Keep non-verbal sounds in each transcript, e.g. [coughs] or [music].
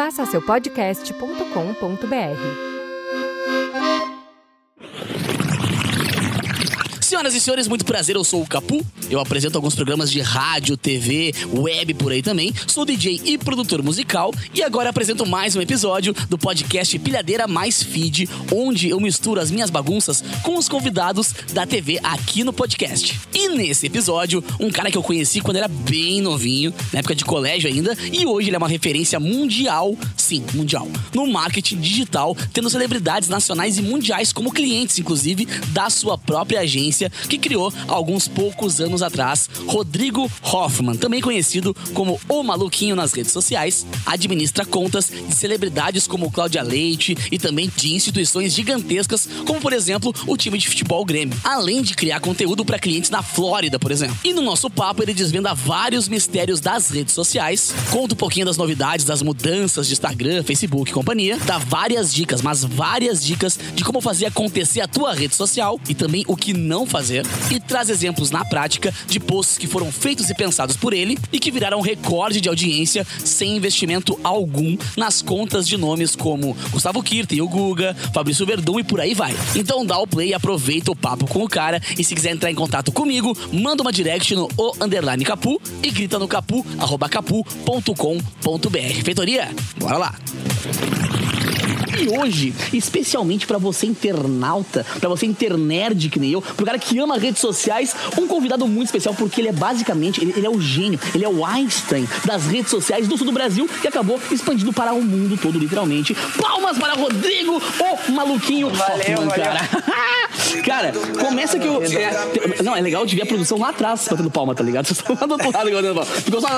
Faça seu podcast.com.br. Senhoras e senhores, muito prazer, eu sou o Capu. Eu apresento alguns programas de rádio, TV, web por aí também. Sou DJ e produtor musical e agora apresento mais um episódio do podcast Pilhadeira Mais Feed, onde eu misturo as minhas bagunças com os convidados da TV aqui no podcast. E nesse episódio, um cara que eu conheci quando era bem novinho, na época de colégio ainda, e hoje ele é uma referência mundial, sim, mundial, no marketing digital, tendo celebridades nacionais e mundiais como clientes, inclusive, da sua própria agência que criou alguns poucos anos atrás, Rodrigo Hoffman, também conhecido como O Maluquinho nas redes sociais, administra contas de celebridades como Cláudia Leite e também de instituições gigantescas, como por exemplo o time de futebol Grêmio, além de criar conteúdo para clientes na Flórida, por exemplo. E no nosso papo ele desvenda vários mistérios das redes sociais, conta um pouquinho das novidades, das mudanças de Instagram, Facebook e companhia, dá várias dicas, mas várias dicas de como fazer acontecer a tua rede social e também o que não fazer e traz exemplos na prática de posts que foram feitos e pensados por ele e que viraram recorde de audiência sem investimento algum nas contas de nomes como Gustavo Kirten, o Guga, Fabrício Verdun e por aí vai. Então dá o play, aproveita o papo com o cara e se quiser entrar em contato comigo, manda uma direct no o underline capu e grita no capu, arroba capu.com.br. Feitoria, bora lá! E hoje, especialmente para você internauta, para você internerd que nem eu, pro cara que ama redes sociais, um convidado muito especial porque ele é basicamente, ele, ele é o gênio, ele é o Einstein das redes sociais do sul do Brasil que acabou expandindo para o mundo todo, literalmente. Palmas para Rodrigo, o maluquinho Valeu, Hoffman, valeu. cara. [laughs] cara, começa que eu. é, não, é legal de ver a produção lá atrás batendo palma, tá ligado? [laughs] Vocês estão lá do outro lado batendo palma. Ficou só.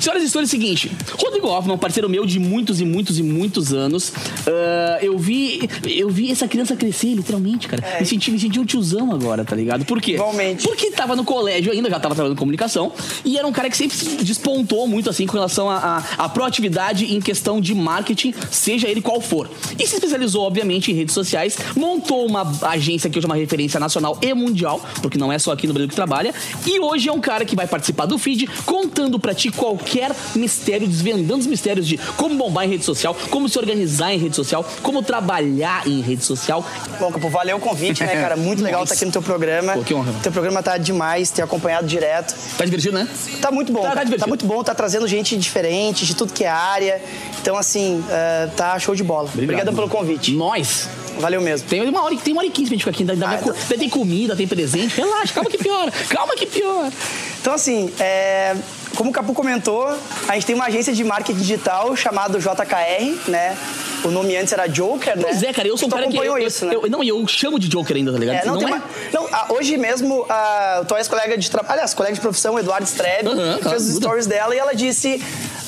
Senhoras e senhores, é o seguinte: Rodrigo Hoffman, parceiro meu de muitos e muitos e muitos anos. ah, eu vi. Eu vi essa criança crescer, literalmente, cara. Me, senti, me senti um tiozão agora, tá ligado? Por quê? Igualmente. Porque tava no colégio ainda, já tava trabalhando em comunicação. E era um cara que sempre se despontou muito, assim, com relação à proatividade em questão de marketing, seja ele qual for. E se especializou, obviamente, em redes sociais, montou uma agência que hoje é uma referência nacional e mundial, porque não é só aqui no Brasil que trabalha. E hoje é um cara que vai participar do feed, contando pra ti qualquer mistério, desvendando os mistérios de como bombar em rede social, como se organizar em rede social, como trabalhar em rede social. Bom, Capo, valeu o convite, né, cara? Muito [laughs] legal estar aqui no teu programa. Pô, que honra. Teu programa tá demais, ter acompanhado direto. Tá divertido, né? Tá muito bom, Tá, tá tá muito bom, tá trazendo gente diferente, de tudo que é área. Então, assim, eh, tá show de bola. Obrigado pelo convite. Nós. Valeu mesmo. Tem uma hora, tem uma hora e quinze pra gente aqui. Ainda, ainda, Ah, vai então- tem comida, tem presente. Relaxa, calma que piora. Calma que piora. Então, assim, é, como o Capu comentou, a gente tem uma agência de marketing digital chamada JKR, né? O nome antes era Joker, né? Pois é, cara, eu sou um Tu cara que. Eu, isso, né? eu- não, e eu chamo de Joker ainda, tá ligado? É, não, tem é? uma- não, ah, hoje mesmo, a tua ex-colega de trabalho, aliás, colega de profissão, Eduardo Strebe, Aham, tá, fez os muda. stories dela e ela disse: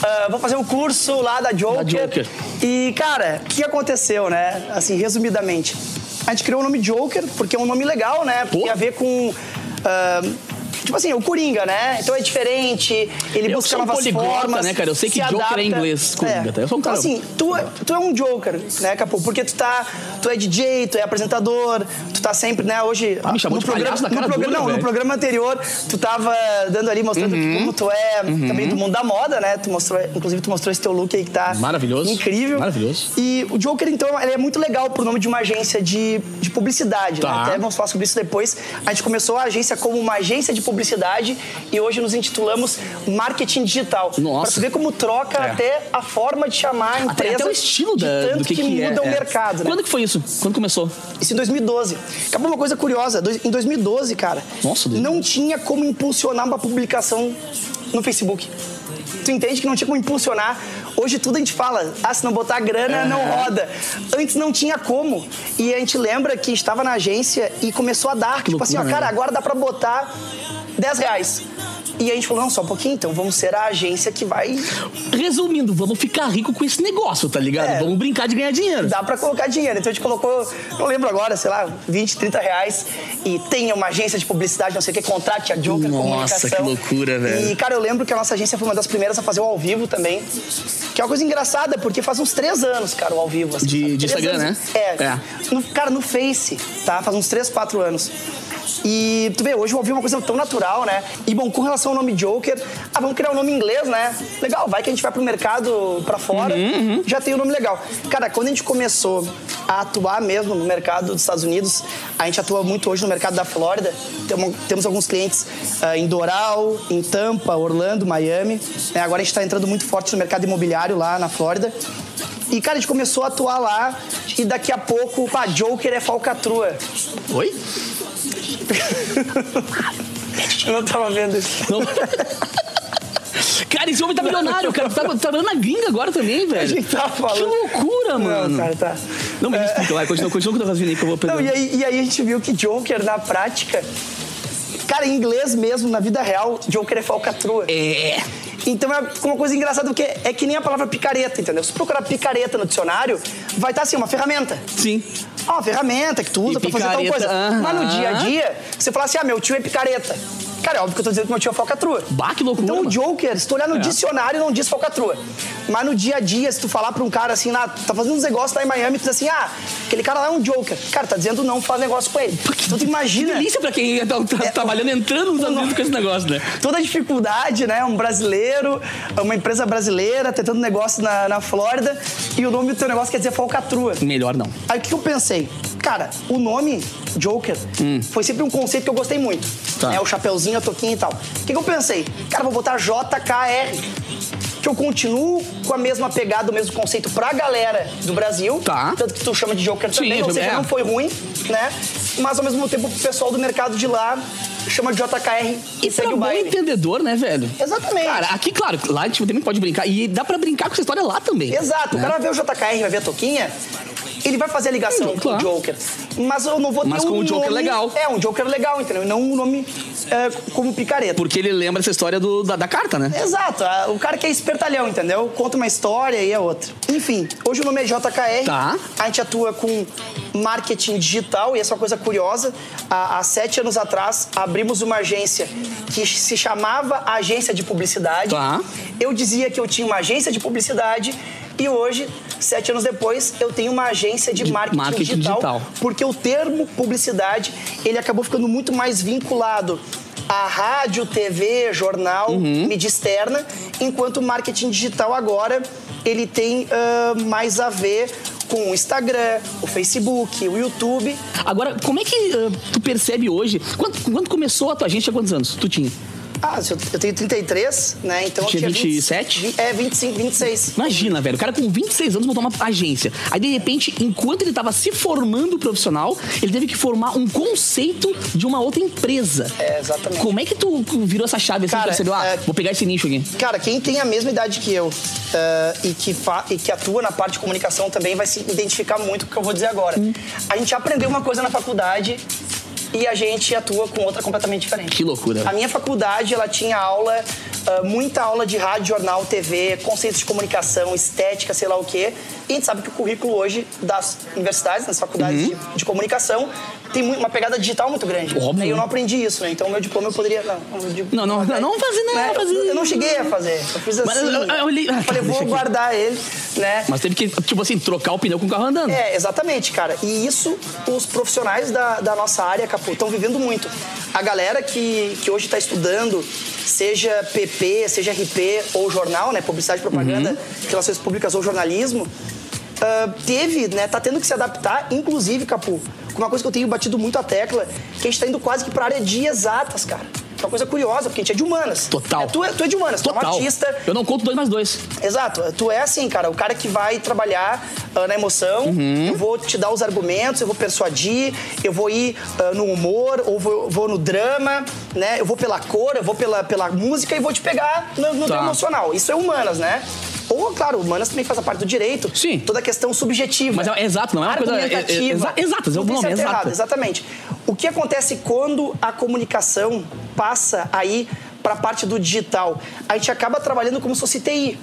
ah, Vou fazer um curso lá da Joker. Da Joker. E, cara, o que aconteceu, né? Assim, resumidamente. A gente criou o nome Joker porque é um nome legal, né? Porque Pô. a ver com. ah, Tipo assim, o Coringa, né? Então é diferente, ele Eu busca sou novas poliglota, formas. né, cara? Eu sei que se Joker é adapta. inglês, Coringa, tá? Eu sou um então, cara- assim, tu, é- tu é um Joker, né, Capu? Porque tu tá. Tu é DJ, tu é apresentador, tu tá sempre, né, hoje. Ah, me chamou no de programa, palhaço na no cara programa, dura, não, no velho. programa anterior, tu tava dando ali, mostrando Uhum. como tu é também do mundo da moda, né? Tu mostrou, inclusive, tu mostrou esse teu look aí que tá Maravilhoso. incrível. Maravilhoso. E o Joker, então, ele é muito legal pro nome de uma agência de, de publicidade, Tá. né? Até vamos falar sobre isso depois. A gente começou a agência como uma agência de publicidade e hoje nos intitulamos Marketing Digital. Nossa. Pra ver como troca É. até a forma de chamar a Até, empresa. até o estilo de da, tanto do que, que, que é. muda o é. mercado, né? Quando que foi isso? Quando começou? Isso em 2012. Acabou uma coisa curiosa. Em 2012, cara, Nossa, Deus. não tinha como impulsionar uma publicação no Facebook. Tu entende que não tinha como impulsionar. Hoje tudo a gente fala, ah, se não botar grana, não roda. Antes não tinha como. E a gente lembra que estava na agência e começou a dar, tipo assim, ó, cara, né? agora dá pra botar 10 reais. E a gente falou, não, só um pouquinho, então vamos ser a agência que vai Resumindo, vamos ficar rico com esse negócio, tá ligado? É. Vamos brincar de ganhar dinheiro. dá pra colocar dinheiro. Então a gente colocou, não lembro agora, sei lá, 20, 30 reais e tem uma agência de publicidade, não sei o que, contrate a Joker Nossa, Comunicação. que loucura, velho. E, cara, eu lembro que a nossa agência foi uma das primeiras a fazer o ao vivo também. Que é uma coisa engraçada, porque faz uns três anos, cara, o ao vivo. assim, De- de Instagram, anos. né? É. É. No- cara, no Face, tá? Faz uns três, quatro anos. E tu vê, hoje eu ouvi uma coisa tão natural, né? E bom, com relação ao nome Joker, ah, vamos criar um nome em inglês, né? Legal, vai que a gente vai pro mercado pra fora, Uhum, já tem um nome legal. Cara, quando a gente começou a atuar mesmo no mercado dos Estados Unidos, a gente atua muito hoje no mercado da Flórida. Temos, alguns clientes ah, em Doral, em Tampa, Orlando, Miami. né? agora a gente tá entrando muito forte no mercado imobiliário lá na Flórida. E, cara, a gente começou a atuar lá e daqui a pouco, pá, Joker é falcatrua. Oi? Eu não tava vendo isso. Não. Cara, esse homem tá milionário, cara. Tá, tá dando na gringa agora também, velho. A gente tava falando. Que loucura, mano. Não, cara, tá. Não, mas explica, vai, continua, continua com o raciocínio aí que eu vou pegar. Não, e, aí, e aí a gente viu que Joker, na prática, cara, em inglês mesmo, na vida real, Joker é falcatrua. É. Então é uma coisa engraçada, porque é que nem a palavra picareta, entendeu? Se procurar picareta no dicionário, vai estar assim, uma ferramenta. Sim. Ah, uma ferramenta que tu usa E pra fazer tal picareta, coisa. Mas no dia a dia, você fala assim, ah, meu tio é picareta. Cara, é óbvio que eu tô dizendo que meu tio é falcatrua. Bah, que loucura. Então o. Joker, se tu olhar no É. dicionário, não diz falcatrua. Mas no dia a dia, se tu falar pra um cara assim, lá, tá fazendo uns negócios lá em Miami, tu diz assim, ah, aquele cara lá é um Joker. Cara, tá dizendo não faz negócio com ele. Então tu imagina Delícia pra quem tá, tá É. trabalhando, entrando nos Estados com esse negócio, né? toda a dificuldade, né? Um brasileiro, uma empresa brasileira tentando negócio na, na Flórida e o nome do teu negócio quer dizer falcatrua. Melhor não. Aí o que eu pensei? Cara, o nome Joker foi sempre um conceito que eu gostei muito. Hum. Tá. Né? O chapeuzinho, a toquinha e tal. O que, que eu pensei? Cara, vou botar JKR. Que eu continuo com a mesma pegada, o mesmo conceito pra galera do Brasil. Tá. Tanto que tu chama de Joker Sim, também, ou seja, é. não foi ruim, né? Mas ao mesmo tempo o pessoal do mercado de lá chama de JKR e, E segue pra o bom baile. entendedor, né, velho? Exatamente. Cara, aqui, claro, lá a gente também pode brincar. E dá pra brincar com essa história lá também. Exato, o né? cara vai ver o JKR, vai ver a Toquinha, ele vai fazer a ligação com o claro. Joker. Mas eu não vou ter Mas um com o Joker nome- legal. É, um Joker legal, entendeu? E não um nome é, como picareta. Porque ele lembra essa história do, da, da carta, né? Exato, a- o cara que é espertalhão, entendeu? Conta uma história e é outra. Enfim, hoje o nome é JKR. Tá. A gente atua com marketing digital e essa é uma coisa curiosa. Há, há sete anos atrás, abrimos uma agência que se chamava Agência de Publicidade. Tá. Eu dizia que eu tinha uma agência de publicidade e hoje, sete anos depois, eu tenho uma agência de, De marketing, marketing digital, digital. porque o termo publicidade ele acabou ficando muito mais vinculado a rádio, TV, jornal, Uhum. mídia externa, enquanto o marketing digital agora ele tem ah, mais a ver com o Instagram, o Facebook, o YouTube. Agora, como é que ah, tu percebe hoje? Quando, quando começou a tua agência, tinha quantos anos? Tu tinha? Ah, eu eu tenho 33, né? Então eu Tinha tinha 20 27? vi- É, 25, 26. Imagina, velho, o cara com 26 anos montou uma agência. Aí, de repente, enquanto ele tava se formando profissional, ele teve que formar um conceito de uma outra empresa. É, exatamente. Como é que tu virou essa chave assim, Cara, percebeu? Ah, é- vou pegar esse nicho aqui. Cara, quem tem a mesma idade que eu ah, e, que fa- e que atua na parte de comunicação também vai se identificar muito com o que eu vou dizer agora. Hum. A gente aprendeu uma coisa na faculdade e a gente atua com outra completamente diferente. Que loucura. A minha faculdade, ela tinha aula, ah, muita aula de rádio, jornal, TV, conceitos de comunicação, estética, sei lá o quê. E a gente sabe que o currículo hoje das universidades, das faculdades de, de comunicação, tem uma pegada digital muito grande. Óbvio. E eu não aprendi isso, né? Então, meu diploma eu poderia... Não, não, Não, não, fazer, não, né? fazer. Eu não cheguei a fazer. Eu fiz assim. Mas eu- olhei- falei, [laughs] vou guardar ele, né? Mas teve que, tipo assim, trocar o pneu com o carro andando. É, exatamente, cara. E isso os profissionais da, da nossa área, Capu, estão vivendo muito. A galera que, que hoje está estudando, seja PP, seja RP ou jornal, né? Publicidade, propaganda, Uhum. relações públicas ou jornalismo, ah, teve, né? Tá tendo que se adaptar, inclusive, Capu, uma coisa que eu tenho batido muito a tecla, que a gente tá indo quase que pra área de exatas, cara. É uma coisa curiosa, porque a gente é de humanas. Total. É, tu, é, tu é de humanas, tu é um Total. artista. Eu não conto dois mais dois. Exato. Tu é assim, cara, o cara que vai trabalhar ah, na emoção, Uhum. eu vou te dar os argumentos, eu vou persuadir, eu vou ir ah, no humor, ou vou, vou no drama, né? Eu vou pela cor, eu vou pela, pela música e vou te pegar no, no Tá. emocional. Isso é humanas, né? Ou, claro, humanas também faz a parte do direito. Sim. Toda a questão subjetiva. Mas é exato, não é uma coisa- é- é- Argumentativa. exa- exatas, é o tem nome, exato. Exatamente. O que acontece quando a comunicação passa aí para a parte do digital? A gente acaba trabalhando como se fosse TI.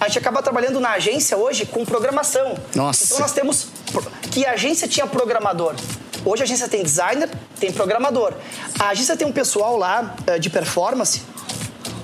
A gente acaba trabalhando na agência hoje com programação. Nossa. Então nós temos. Que a agência tinha programador. Hoje a agência tem designer, tem programador. A agência tem um pessoal lá eh, de performance.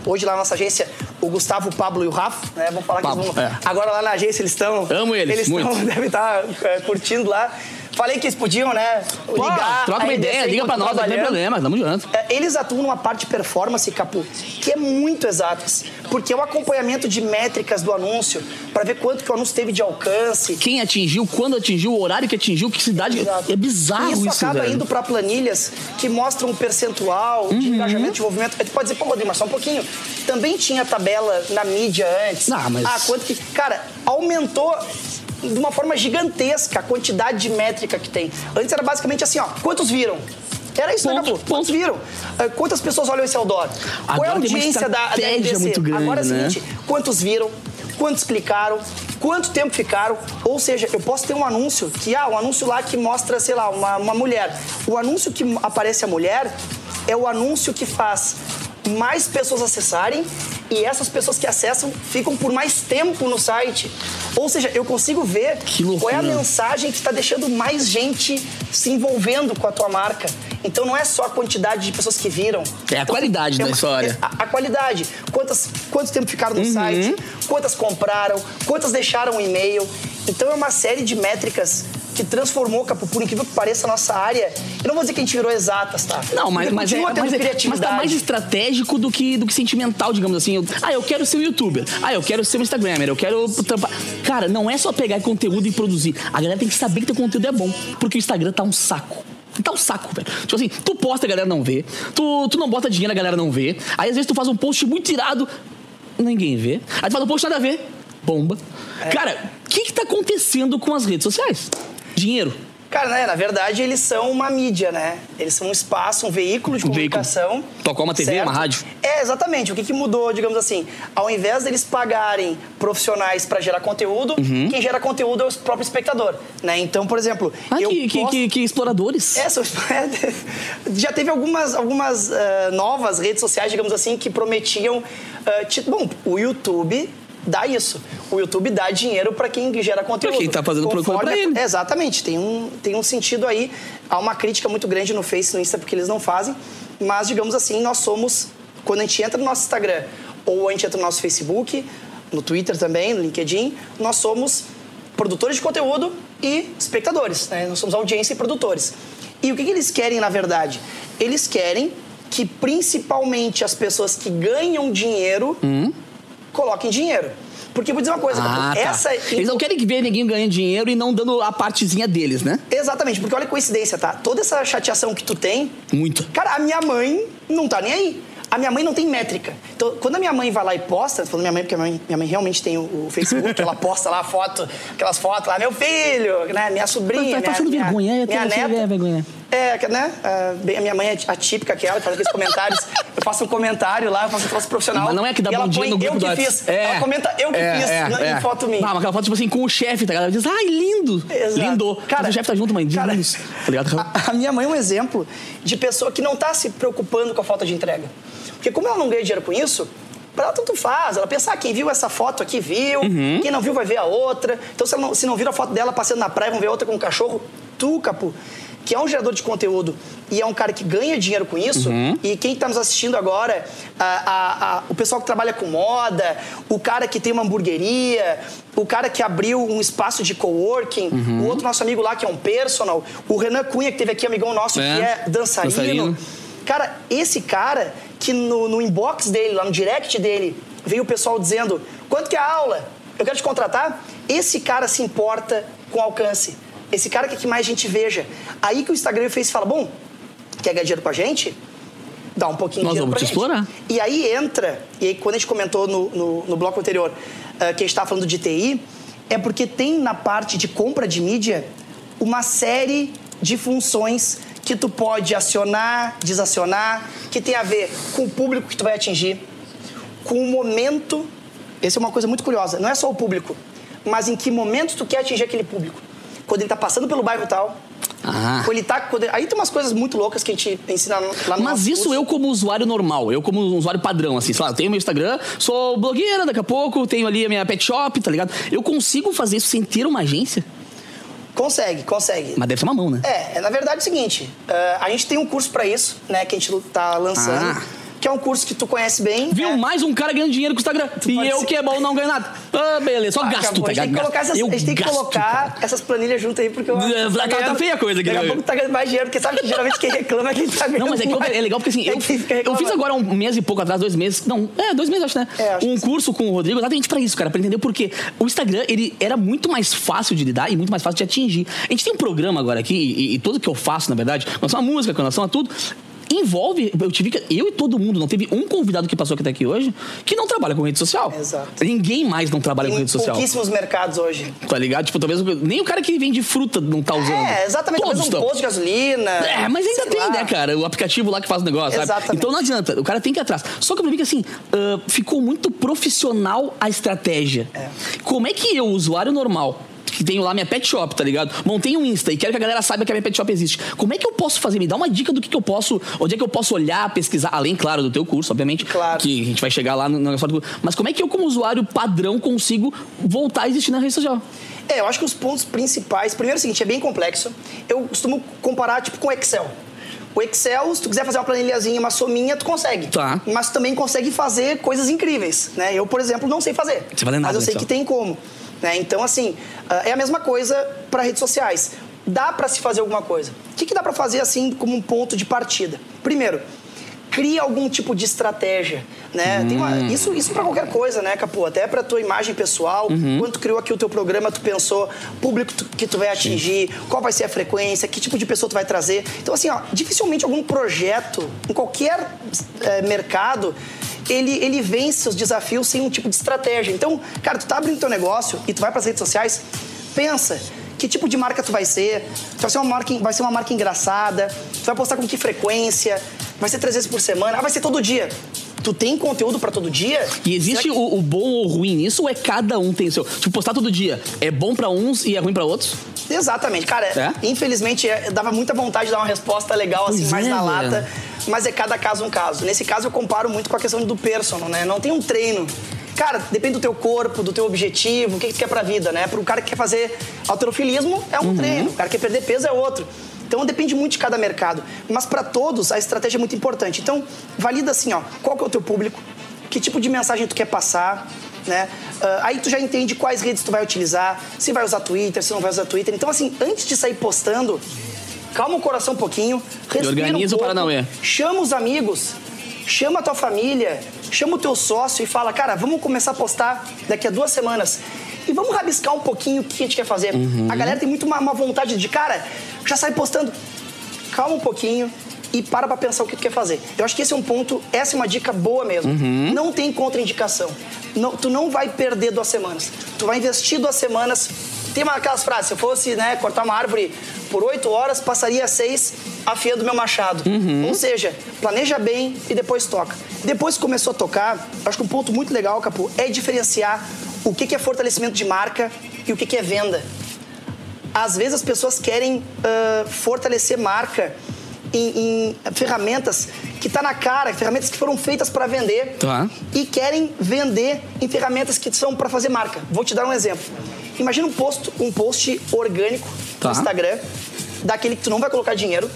Hoje lá na nossa agência, o Gustavo, o Pablo e o Rafa, né? Vamos falar Pablo, que eles vão. é. Agora lá na agência eles estão. Amo eles, Eles muito. estão, [laughs] devem estar eh, curtindo lá. Falei que eles podiam, né? Pô, ligar. troca uma ideia, liga pra nós, não tem problema, tamo junto. É, Eles atuam numa parte de performance, Capu, que é muito exatas. Porque é o acompanhamento de métricas do anúncio, para ver quanto que o anúncio teve de alcance. Quem atingiu, quando atingiu, o horário que atingiu, que cidade. Exato. É bizarro isso. isso, acaba velho. indo para planilhas que mostram um percentual Uhum. de engajamento, de envolvimento. Aí tu pode dizer, pô, Rodrigo, mas só um pouquinho. Também tinha tabela na mídia antes. Ah, mas- Ah, quanto que. Cara, aumentou de uma forma gigantesca a quantidade de métrica que tem. Antes era basicamente assim, ó, quantos viram? Era isso, né, Ponto, Capu? Quantos viram? Ah, Quantas pessoas olham esse outdoor? Qual é a Agora audiência da, da RDC? muito grande, Agora é o né? seguinte, quantos viram? Quantos clicaram? Quanto tempo ficaram? Ou seja, eu posso ter um anúncio que, ah, um anúncio lá que mostra, sei lá, uma, uma mulher. O anúncio que aparece a mulher é o anúncio que faz mais pessoas acessarem e essas pessoas que acessam ficam por mais tempo no site. Ou seja, eu consigo ver qual é a mensagem que está deixando mais gente se envolvendo com a tua marca. Então não é só a quantidade de pessoas que viram. É a qualidade da uma- história. A, a qualidade. Quantas, quanto tempo ficaram no Uhum. site, quantas compraram, quantas deixaram um e-mail. Então é uma série de métricas que transformou, Capu, por incrível que pareça, a nossa área. Eu não vou dizer que a gente virou exatas, tá? Não, mas, mas, é, mas, é, mas criatividade. tá mais estratégico do que, do que sentimental, digamos assim. Eu- ah, eu quero ser um youtuber. Ah, eu quero ser um Instagrammer. Eu quero trampar. Cara, não é só pegar conteúdo e produzir. A galera tem que saber que teu conteúdo é bom. Porque o Instagram tá um saco. Tá um saco, velho. Tipo assim, tu posta, a galera não vê. Tu, tu não bota dinheiro, a galera não vê. Aí às vezes tu faz um post muito tirado, ninguém vê. Aí tu faz um post nada a ver, bomba. É. Cara, o que que tá acontecendo com as redes sociais? Dinheiro. Cara, né, na verdade, eles são uma mídia, né? Eles são um espaço, um veículo de Um veículo. comunicação. Tal qual uma TV, certo? uma rádio. É, exatamente. O que, que mudou, digamos assim? Ao invés deles pagarem profissionais para gerar conteúdo, quem gera conteúdo é o próprio espectador, né? Então, por exemplo, Uhum. Ah, eu que, posto- que, que exploradores. É, são- [laughs] já teve algumas, algumas ah, novas redes sociais, digamos assim, que prometiam. ah, ti- bom, o YouTube dá isso. O YouTube dá dinheiro para quem gera conteúdo. quem tá fazendo procura pra ele. Exatamente, tem um, tem um sentido aí. Há uma crítica muito grande no Face e no Insta porque eles não fazem. Mas, digamos assim, nós somos. Quando a gente entra no nosso Instagram ou a gente entra no nosso Facebook, no Twitter também, no LinkedIn, nós somos produtores de conteúdo e espectadores. Né? Nós somos audiência e produtores. E o que, que eles querem, na verdade? Eles querem que principalmente as pessoas que ganham dinheiro coloquem dinheiro. Porque vou dizer uma coisa? Ah, tá. essa Eles não querem que ver ninguém ganhando dinheiro e não dando a partezinha deles, né? Exatamente, porque olha a coincidência, tá? Toda essa chateação que tu tem, Muito. cara, a minha mãe não tá nem aí. A minha mãe não tem métrica. Então, quando a minha mãe vai lá e posta, falando minha mãe porque minha mãe, minha mãe realmente tem o, o Facebook, [laughs] ela posta lá a foto, aquelas fotos lá, meu filho, né, minha sobrinha, Tá minha, passando minha, vergonha, minha tem- neta. vergonha. É, né? ah, bem, a minha mãe é atípica que faz aqueles comentários. Eu faço um comentário lá, eu faço um troço profissional. Mas não é que dá ela bom dia no grupo eu do que fiz. Ela comenta eu que fiz na- em foto minha. Ah, mas aquela foto, tipo assim, com o chefe, tá ligado? Ela diz, ai, lindo. Exato. Lindo. Cara, Mas o chefe tá junto, mãe. cara, Lindos. Tá ligado? A, a minha mãe é um exemplo de pessoa que não tá se preocupando com a falta de entrega. Porque como ela não ganha dinheiro com isso, pra ela tanto faz. Ela pensa, ah, quem viu essa foto aqui viu, Uhum. quem não viu vai ver a outra. Então se, ela não, se não viram a foto dela passeando na praia, vão ver outra com um cachorro. Tu, Capu, que é um gerador de conteúdo e é um cara que ganha dinheiro com isso, Uhum. e quem está nos assistindo agora, a- a- a- o pessoal que trabalha com moda, o cara que tem uma hamburgueria, o cara que abriu um espaço de coworking, Uhum. o outro nosso amigo lá que é um personal, o Renan Cunha, que teve aqui, amigão nosso, É, que é dançarino. dançarino. Cara, esse cara que no, no inbox dele, lá no direct dele, veio o pessoal dizendo: quanto que é a aula? Eu quero te contratar. Esse cara se importa com alcance. Esse cara quer que mais gente veja. Aí que o Instagram fez e fala: bom, quer ganhar dinheiro com a gente? Dá um pouquinho Nós de dinheiro vamos pra te gente. explorar. E aí entra, e aí quando a gente comentou no, no, no bloco anterior ah, que a gente estava falando de TI, é porque tem na parte de compra de mídia uma série de funções que tu pode acionar, desacionar, que tem a ver com o público que tu vai atingir, com o momento. Essa é uma coisa muito curiosa. Não é só o público, mas em que momento tu quer atingir aquele público. Quando ele está passando pelo bairro tal. Ah. Quando ele tá, quando- aí tem umas coisas muito loucas que a gente ensina lá no Mas isso curso. eu como usuário normal, eu como usuário padrão, assim, sei lá, eu tenho meu Instagram, sou blogueira daqui a pouco, tenho ali a minha pet shop, tá ligado? Eu consigo fazer isso sem ter uma agência? Consegue, consegue. Mas deve ser uma mão, né? É, na verdade é o seguinte, ah, a gente tem um curso para isso, né, que a gente tá lançando, Ah. Que é um curso que tu conhece bem. Viu? né? Mais um cara ganhando dinheiro com o Instagram. E pode eu ser. que é bom não ganho nada. Ah, beleza. Só Ah, gasto, tá a gente tem que ligado? colocar, essas, Eu a gente tem que colocar essas planilhas juntas aí, porque eu É, tá- tá ganhando- feia a coisa aqui, Daqui a pouco tá ganhando mais dinheiro, porque sabe que geralmente quem reclama é quem tá ganhando Não, mas é que é legal porque assim, [laughs] É eu, eu fiz agora um mês e pouco atrás, dois meses. Não, é, dois meses, acho, né? É, acho um curso com o Rodrigo exatamente pra isso, cara, pra entender porque o Instagram, ele era muito mais fácil de lidar e muito mais fácil de atingir. A gente tem um programa agora aqui, e, e tudo que eu faço, na verdade, com relação à música, com relação a tudo. Envolve, eu tive que. Eu e todo mundo, não teve um convidado que passou até aqui hoje que não trabalha com rede social. Exato. Ninguém mais não trabalha com rede social. pouquíssimos mercados hoje. Tá ligado? Tipo, talvez nem o cara que vende fruta não tá usando. É, exatamente. Todos Talvez um posto de gasolina. É, mas ainda tem, lá. né, cara? O aplicativo lá que faz o negócio, sabe? Exatamente. Então não adianta, o cara tem que ir atrás. Só que pra mim que assim, ah, ficou muito profissional a estratégia. É. Como é que eu, usuário normal, que tenho lá minha pet shop, tá ligado? Montei um Insta e quero que a galera saiba que a minha pet shop existe. Como é que eu posso fazer? Me dá uma dica do que, que eu posso, onde é que eu posso olhar, pesquisar, além, claro, do teu curso, obviamente. Claro. Que a gente vai chegar lá no negócio do curso. Mas como é que eu, como usuário padrão, consigo voltar a existir na rede social? É, eu acho que os pontos principais. Primeiro é o seguinte, é bem complexo. Eu costumo comparar, tipo, com o Excel. O Excel, se tu quiser fazer uma planilhazinha, uma sominha, tu consegue. Tá. Mas tu também consegue fazer coisas incríveis, né? Eu, por exemplo, não sei fazer. Você vai nada Mas eu sei Excel. que tem como. Né? Então, assim, ah, é a mesma coisa para redes sociais. Dá para se fazer alguma coisa. O que, que dá para fazer, assim, como um ponto de partida? Primeiro, cria algum tipo de estratégia, né? Tem uma- isso isso para qualquer coisa, né, Capô? Até para tua imagem pessoal. Quando tu criou aqui o teu programa, tu pensou público tu- que tu vai atingir, qual vai ser a frequência, que tipo de pessoa tu vai trazer. Então, assim, ó, dificilmente algum projeto em qualquer eh, mercado ele, ele vence os desafios sem um tipo de estratégia. Então, cara, tu tá abrindo teu negócio e tu vai para as redes sociais, pensa que tipo de marca tu vai ser. Tu vai ser uma marca, vai ser uma marca engraçada, tu vai postar com que frequência, vai ser três vezes por semana, ah, vai ser todo dia. Tu tem conteúdo para todo dia? E existe que- o, o bom ou ruim nisso ou é cada um tem o seu? Tipo, postar todo dia é bom pra uns e é ruim pra outros? Exatamente, cara. É? Infelizmente, é, dava muita vontade de dar uma resposta legal, assim, Pois mais é, na lata. Mas é cada caso um caso. Nesse caso, eu comparo muito com a questão do personal, né? Não tem um treino. Cara, depende do teu corpo, do teu objetivo, o que, que tu quer pra vida, né? Pro cara que quer fazer alterofilismo, é Uhum. um treino. O cara que quer perder peso é outro. Então depende muito de cada mercado. Mas para todos, a estratégia é muito importante. Então, valida assim, ó, qual que é o teu público, que tipo de mensagem tu quer passar, né? Ah, aí tu já entende quais redes tu vai utilizar, se vai usar Twitter, se não vai usar Twitter. Então, assim, antes de sair postando, calma o coração um pouquinho, respira organiza um o pouco, Paranauê. chama os amigos, chama a tua família, chama o teu sócio e fala, cara, vamos começar a postar daqui a duas semanas. E vamos rabiscar um pouquinho o que a gente quer fazer. Uhum. A galera tem muito uma, uma vontade de, cara, já sai postando. Calma um pouquinho e para pra pensar o que tu quer fazer. Eu acho que esse é um ponto, essa é uma dica boa mesmo. Uhum. Não tem contraindicação. Não, tu não vai perder duas semanas. Tu vai investir duas semanas. Tem uma, aquelas frases, se eu fosse né, cortar uma árvore por oito horas, passaria seis afiando meu machado. Uhum. Ou seja, planeja bem e depois toca. Depois que começou a tocar, acho que um ponto muito legal, Capu, é diferenciar o que que é fortalecimento de marca e o que que é venda às vezes as pessoas querem ah, fortalecer marca em, em ferramentas que tá na cara, ferramentas que foram feitas para vender Tá. e querem vender em ferramentas que são para fazer marca. Vou te dar um exemplo. Imagina um post, um post orgânico Tá. no Instagram, daquele que tu não vai colocar dinheiro.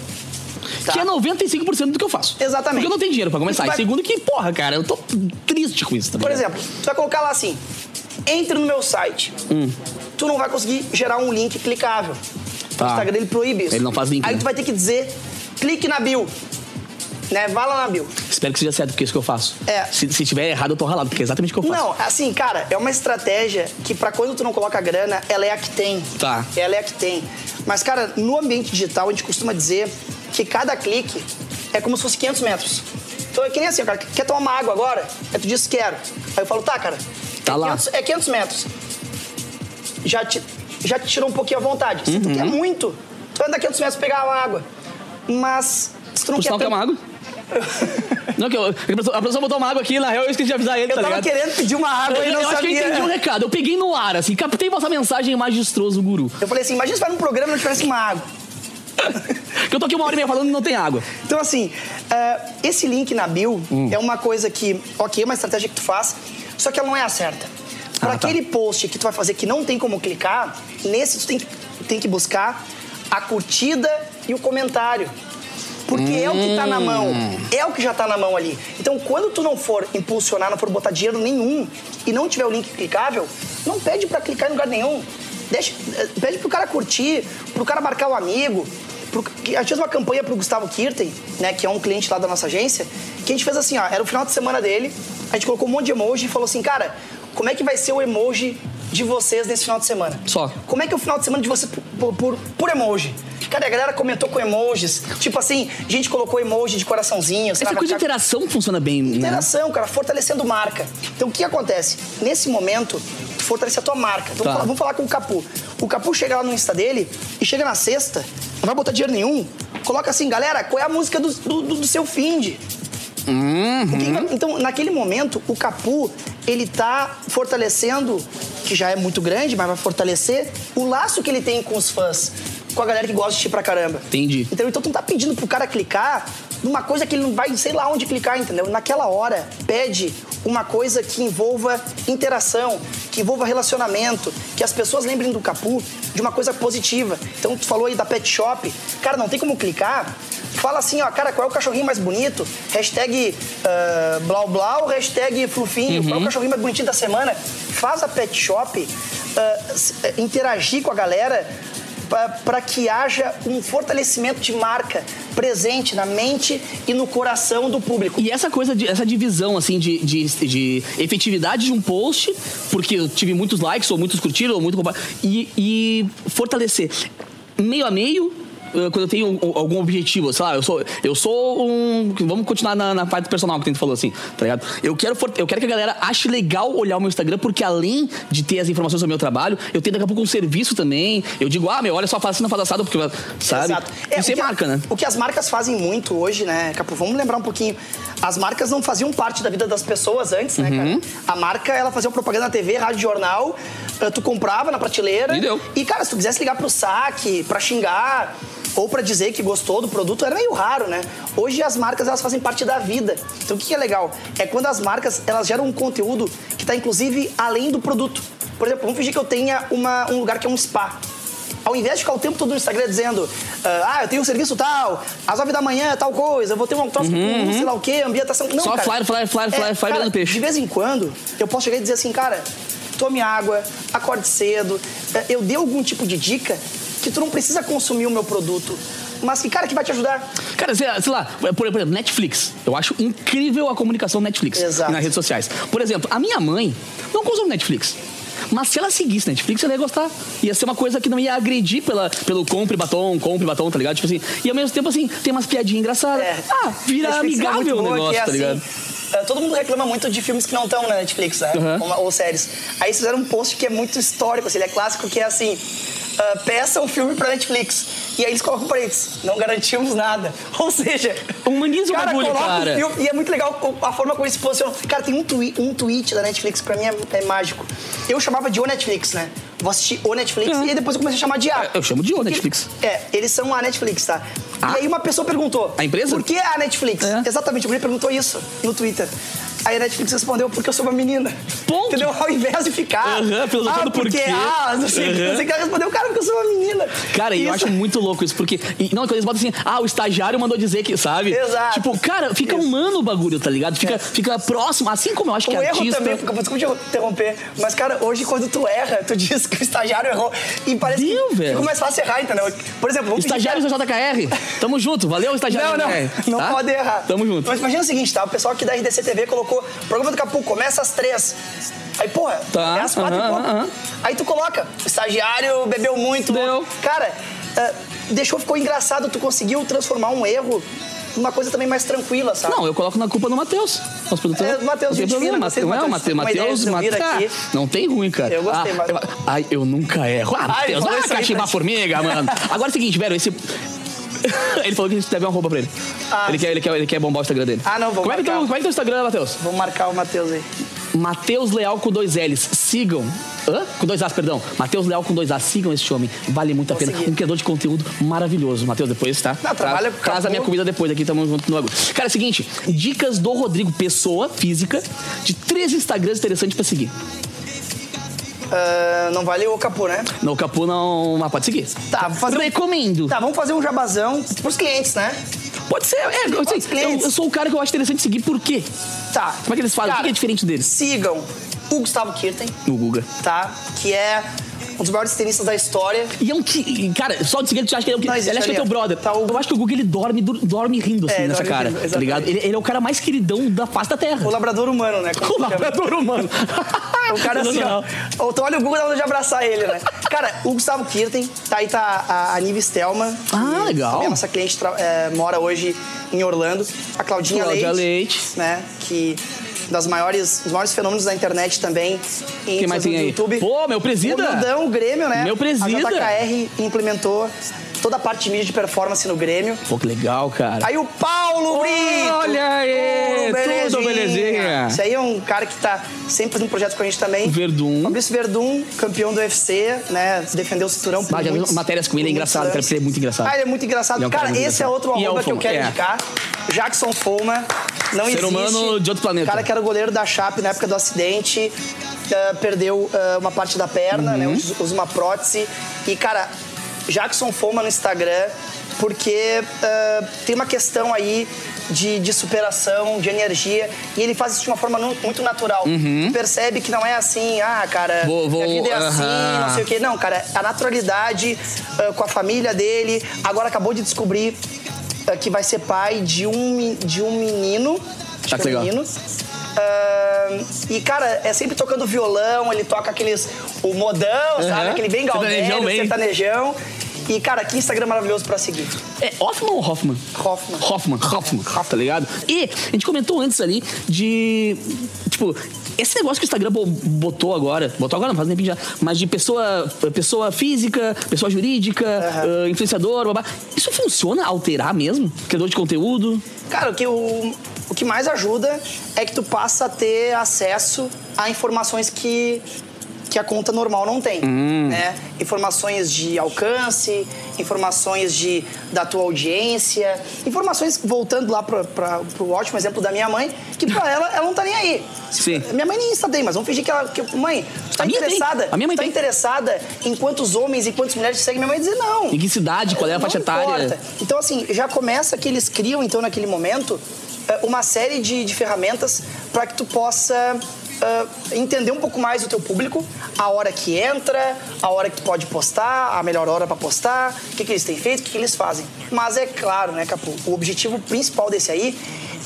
tá? Que é 95% do que eu faço. Exatamente. Porque eu não tenho dinheiro pra começar. E tu E vai- segundo que, porra, cara, eu tô triste com isso. Tá Por exemplo, tu vai colocar lá assim: entre no meu site. Hum. Tu não vai conseguir gerar um link clicável. Tá. O Instagram ele proíbe isso. Ele não faz link, Aí né? tu vai ter que dizer: clique na bio. Né? Vá lá na bio. Espero que seja certo, porque é isso que eu faço. É. Se, se tiver errado, eu tô ralado, porque é exatamente o que eu faço. Não, assim, cara, é uma estratégia que pra quando tu não coloca grana, ela é a que tem. Tá. Ela é a que tem. Mas, cara, no ambiente digital, a gente costuma dizer que cada clique é como se fosse 500 metros. Então é que nem assim, cara, quer tomar uma água agora? Aí tu diz quero. Aí eu falo, tá, cara. Tá é lá. 500, é 500 metros. Já te, já te tirou um pouquinho à vontade. Se Uhum. tu quer muito, tu vai andar 500 metros pegar uma água. Mas se tu não Por quer sinal, quer uma água? [laughs] não, que eu, a pessoa- a botou uma água aqui, na real, eu esqueci de avisar ele, Eu tá tava ligado? querendo pedir uma água e eu, não eu acho que eu sabia. entendi o recado. Eu peguei no ar, assim, captei vossa mensagem magistroso, guru. Eu falei assim, imagina se vai num programa e não tivesse uma água. [laughs] Que eu tô aqui uma hora e meia falando e não tem água. Então, assim, eh, esse link na bio Hum. é uma coisa que, ok, é uma estratégia que tu faz, só que ela não é a certa. Para Ah, tá. aquele post que tu vai fazer que não tem como clicar, nesse tu tem que, tem que buscar a curtida e o comentário. Porque é o que tá na mão. Hum. É o que já tá na mão ali. Então, quando tu não for impulsionar, não for botar dinheiro nenhum e não tiver o link clicável, não pede pra clicar em lugar nenhum. Deixa, eh, pede pro cara curtir, pro cara marcar o amigo. Pro, a gente fez uma campanha pro Gustavo Kirten, né, que é um cliente lá da nossa agência, que a gente fez assim, ó, era o final de semana dele, a gente colocou um monte de emoji e falou assim, cara, como é que vai ser o emoji de vocês nesse final de semana? Só. Como é que é o final de semana de vocês por, por, por- emoji? Cara, a galera comentou com emojis. Tipo assim, a gente colocou emoji de coraçãozinho. Essa coisa de interação funciona bem, né? Interação, cara, fortalecendo marca. Então o que acontece? Nesse momento, tu fortalece a tua marca. Então Tá. vamos, falar, vamos falar com o Capu. O Capu chega lá no Insta dele e chega na sexta, não vai botar dinheiro nenhum. Coloca assim, galera, qual é a música do, do, do- seu feed? Uhum. Que que então, naquele momento, o Capu, ele tá fortalecendo, que já é muito grande, mas vai fortalecer o laço que ele tem com os fãs, com a galera que gosta de ti pra caramba. Entendi. Entendeu? Então tu não tá pedindo pro cara clicar numa coisa que ele não vai, sei lá onde clicar, entendeu? Naquela hora, pede uma coisa que envolva interação, que envolva relacionamento, que as pessoas lembrem do Capu de uma coisa positiva. Então tu falou aí da pet shop, cara, não tem como clicar. Fala assim, ó, cara, qual é o cachorrinho mais bonito? Hashtag uh, blau blau, hashtag flufinho. Qual é o cachorrinho mais bonitinho da semana? Faz a pet shop eh, interagir com a galera para que haja um fortalecimento de marca presente na mente e no coração do público. E essa coisa, de, essa divisão, assim, de, de, de efetividade de um post, porque eu tive muitos likes, ou muitos curtiram, ou muito e, e fortalecer meio a meio. Eh, Quando eu tenho um- algum objetivo, sei lá, eu sou, eu sou um. Vamos continuar na, na parte personal que a gente falou assim, tá ligado? Eu quero, eu quero que a galera ache legal olhar o meu Instagram, porque além de ter as informações do meu trabalho, eu tenho daqui a pouco um serviço também. Eu digo, ah, meu, olha só, faz assim, não faz assado, porque, sabe? Exato. Isso o é que a- marca, né? O que as marcas fazem muito hoje, né, Capu? Vamos lembrar um pouquinho. As marcas não faziam parte da vida das pessoas antes, né, Uhum. cara? A marca, ela fazia propaganda na TV, rádio, jornal, eh, tu comprava na prateleira. E deu. E, cara, se tu quisesse ligar pro saque, pra xingar ou pra dizer que gostou do produto, era meio raro, né? Hoje as marcas, elas fazem parte da vida. Então, o que é legal? É quando as marcas, elas geram um conteúdo que tá, inclusive, além do produto. Por exemplo, vamos fingir que eu tenha uma- um lugar que é um spa. Ao invés de ficar o tempo todo no Instagram dizendo, ah, eu tenho um serviço tal, às 9 da manhã, tal coisa, eu vou ter um troço com sei lá o quê, ambientação. Não, Só cara. flyer, flyer, flyer, flyer, flyer cara, peixe. De vez em quando, eu posso chegar e dizer assim, cara, tome água, acorde cedo, eh, eu dei algum tipo de dica que tu não precisa consumir o meu produto, mas que, cara, que vai te ajudar. Cara, sei lá, sei lá, por exemplo, Netflix. Eu acho incrível a comunicação Netflix Exato. nas redes sociais. Por exemplo, a minha mãe não consome Netflix. Mas se ela seguisse Netflix, ela ia gostar. Ia ser uma coisa que não ia agredir pela, pelo compre batom, compre batom, tá ligado? Tipo assim. E ao mesmo tempo, assim, tem umas piadinhas engraçadas. É. Ah, vira Netflix é amigável muito o negócio, é tá ligado? assim, todo mundo reclama muito de filmes que não estão na Netflix, né? Uhum. Ou, ou séries. Aí eles fizeram um post que é muito histórico, assim, ele é clássico, que é assim: ah, peça um filme pra Netflix. E aí eles colocam pra eles, não garantimos nada. [laughs] Ou seja, Humaniza o cara, bagulho, coloca cara. Um filme, e é muito legal a forma como eles se posicionam. Cara, tem um, twi um tweet da Netflix que pra mim é, é mágico. Eu chamava de O Netflix, né? Vou assistir O Netflix Uhum. e depois eu comecei a chamar de A. Eu chamo de O Netflix. É, eles são a Netflix, tá? Ah? E aí uma pessoa perguntou. A empresa? Por que a Netflix? É. Exatamente, o Guri perguntou isso no Twitter. Aí a Netflix respondeu, porque eu sou uma menina. Ponto. Entendeu? Ao invés de ficar. Aham, filosofando ah, por porque, quê? Ah, não sei que. Aham. Não sei o que. Ela respondeu, cara, porque eu sou uma menina. Cara, e eu Isso- acho muito louco isso, porque. e- não, quando eles botam assim, ah, o estagiário mandou dizer que, sabe? Exato. Tipo, cara, fica Isso. humano o bagulho, tá ligado? Fica, fica próximo, assim como eu acho que O erro artista. também, porque- desculpa te interromper, mas, cara, hoje quando tu erra, tu [laughs] diz que o estagiário errou. E parece Deu, que velho. fica mais fácil errar, entendeu? Por exemplo, Estagiários que- da JKR, tamo junto, valeu, [laughs] estagiário Não, não, JKR, não tá? pode errar. Tamo junto. Mas imagina o seguinte, tá? O pessoal aqui da RDC TV colocou programa do Capu, começa às três. Aí, porra, Tá, é às quatro e pouco. Aí tu coloca, estagiário bebeu muito. Deu. Cara, eh, deixou, ficou engraçado, tu conseguiu transformar um erro numa coisa também mais tranquila, sabe? Não, eu coloco na culpa no Matheus. Nosso produtor. É, Matheus, gente problema, do Não é o Matheus, Matheus. uma Matheus, não tem ruim, cara. Eu gostei, ah, mas- Ai, eu nunca erro. Ah, Matheus, ah, cachimba formiga, mano. Agora é o seguinte, velho, esse. [laughs] ele falou que a gente deve uma roupa pra ele. Ah. Ele, quer, ele, quer, ele quer bombar o Instagram dele. Ah, não, vou como é, que marcar. teu, como é que teu Instagram, Matheus? Vou marcar o Matheus aí. Matheus Leal com dois L's. Sigam. Hã? Com dois A's, perdão. Matheus Leal com dois A's. Sigam esse homem. Vale muito a Vou pena. seguir. Um criador de conteúdo maravilhoso. Matheus, depois, tá? Não, trabalha com Traz a minha comida depois aqui, tamo junto no bagulho. Cara, é o seguinte: dicas do Rodrigo Pessoa, física, de três Instagrams interessantes pra seguir. Ah, não vale o Capu, né? No Capu não. Mas pode seguir. Tá, vou fazer um- Recomendo. Tá, vamos fazer um jabazão pros clientes, né? Pode ser, é, assim, Outros eu, clientes. eu sou o cara que eu acho interessante seguir, por quê? Tá. Como é que eles fazem? o que Cara, é diferente deles? Sigam o Gustavo Kirten, No Guga. tá? Que é um dos maiores tenistas da história. E é um que. Cara, só de seguir, tu acha que ele é o que. Não Ele acha que é teu brother. Tá o- Eu acho que o Guga ele dorme, dorme rindo assim É, nessa dorme cara. rindo, tá ligado? Ele, ele é o cara mais queridão da face da terra. O labrador humano, né? Como [laughs] O labrador humano. É um cara assim, ó. Tu olha o Google, dá vontade de abraçar ele, né? Cara, o Gustavo Kirten, tá aí tá a, a Nive Stelman. Ah, que legal. A nossa cliente é, mora hoje em Orlando. A Claudinha Cláudia Leite, Leite. né? Que das maiores, dos maiores fenômenos da internet também. Em Quem mais tem aí? YouTube. Pô, meu presida. O Nildão, o Grêmio, né? Meu presida. A JKR implementou toda a parte de mídia de performance no Grêmio. Pô, que legal, cara. Aí o Paulo Brito! Olha aí, tudo belezinha. Esse aí é um cara que tá sempre fazendo projetos com a gente também. Verdun. Fabrício Verdun, campeão do UFC, né? Defendeu o cinturão por Ah, já muitos- matérias com ele, é engraçado, cara, anos. porque ele é muito engraçado. Ah, ele é muito engraçado. É cara cara, muito esse é engraçado. outro é o arroba que eu quero é. indicar. Jackson Foma. Não Ser existe. humano de outro planeta. cara que era o goleiro da Chape na época do acidente. ah, perdeu ah, uma parte da perna, Uhum. né? Usa uma prótese. E, cara, Jackson Foma no Instagram, porque ah, tem uma questão aí de, de superação, de energia, e ele faz isso de uma forma nu- muito natural. Tu percebe que não é assim, ah, cara, Uhum. Vou- vou- minha vida é assim, não sei o quê. Não, cara, a naturalidade ah, com a família dele, agora acabou de descobrir ah, que vai ser pai de um, de um menino. Ah, que é legal. menino. Ah, e, cara, é sempre tocando violão, ele toca aqueles. O modão, sabe? Aham. Aquele bem Sertanejão, gaudério, bem. E, cara, que Instagram maravilhoso pra seguir. É Hoffman ou Hoffman? Hoffman. Hoffman, Hoffman, tá ligado? E a gente comentou antes ali de. Tipo, esse negócio que o Instagram bo- botou agora, botou agora não, faz tempo já, mas de pessoa, pessoa física, pessoa jurídica, ah, influenciador, babá. Isso funciona alterar mesmo? Criador de conteúdo? Cara, o que, o, o que mais ajuda é que tu passa a ter acesso a informações que, que a conta normal não tem. Né? Informações de alcance, informações de, da tua audiência, informações, voltando lá para o ótimo exemplo da minha mãe, que pra ela, ela não tá nem aí. Sim. Minha mãe nem Insta tem, mas vamos fingir que ela. Que, mãe, tu tá A interessada? A minha mãe tá tem. interessada em quantos homens e quantas mulheres te seguem? Minha mãe dizer não. Em que cidade? Qual é a Não faixa etária? importa. Então, assim, já começa que eles criam, então, naquele momento, eh, uma série de, de ferramentas para que tu possa eh, entender um pouco mais o teu público, a hora que entra, a hora que pode postar, a melhor hora para postar, o que, que eles têm feito, o que, que eles fazem. Mas é claro, né, Capu, o objetivo principal desse aí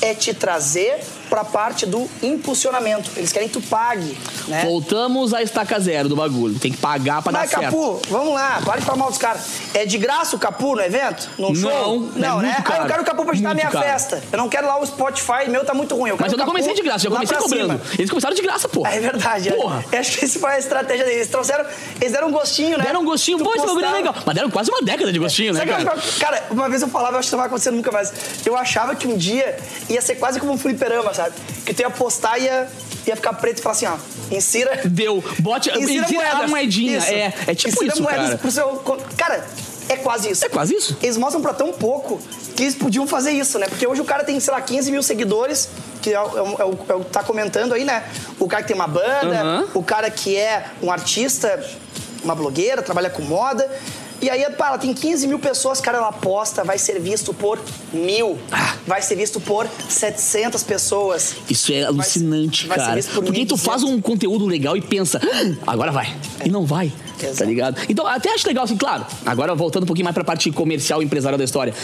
é te trazer para a parte do impulsionamento. Eles querem que tu pague, né? Voltamos à estaca zero do bagulho. Tem que pagar pra Mas, dar certo. Capu, vamos lá, para de falar mal dos caras. É de graça o Capu no evento? Num show? Não, Não, é né? muito Ah, caro. eu quero o Capu pra editar a minha caro. festa. Eu não quero lá o Spotify, meu tá muito ruim. Eu Mas eu não Capu comecei de graça, já comecei cobrando. cima. Eles começaram de graça, pô. É verdade. é. Porra. Eu acho que esse foi a estratégia deles. Eles trouxeram, eles deram um gostinho, né? Deram um gostinho, Tu pô, esse bagulho é legal. Mas deram quase uma década de gostinho, né, que eu cara? cara, uma vez eu falava, eu acho que não vai acontecer nunca mais. Eu achava que um dia ia ser quase como um fliperama, sabe? Que tu ia postar e ia, ia ficar preto e falar assim, ó, insira. Deu. Bote, [laughs] Insira insira a moedinha. Isso. É, é tipo Insira isso, moedas cara. pro seu Cara, é quase isso. É quase isso. Eles mostram pra tão pouco que eles podiam fazer isso, né? Porque hoje o cara tem, sei lá, 15 mil seguidores, que é o, é o, é o- é tá comentando aí, né? O cara que tem uma banda, Aham. o cara que é um artista, uma blogueira, trabalha com moda. E aí, pá, ela tem 15 mil pessoas, cara, ela posta, vai ser visto por mil. Ah. Vai ser visto por 700 pessoas. Isso é alucinante, vai cara. visto por Porque tu 1.200. faz um conteúdo legal e pensa, "Ah, agora vai. E não vai. Tá Exato. ligado? Então, até acho legal, assim, claro. Agora, voltando um pouquinho mais pra parte comercial e empresarial da história.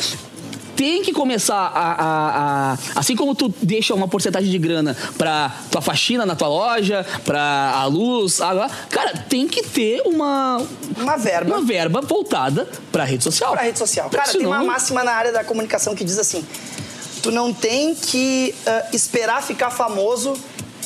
Tem que começar a, a- a- Assim como tu deixa uma porcentagem de grana pra tua faxina na tua loja, pra a luz, água. Cara, tem que ter uma. Uma verba. Uma verba voltada pra rede social. Pra rede social. Cara, tem uma senão- máxima na área da comunicação que diz assim: tu não tem que ah, esperar ficar famoso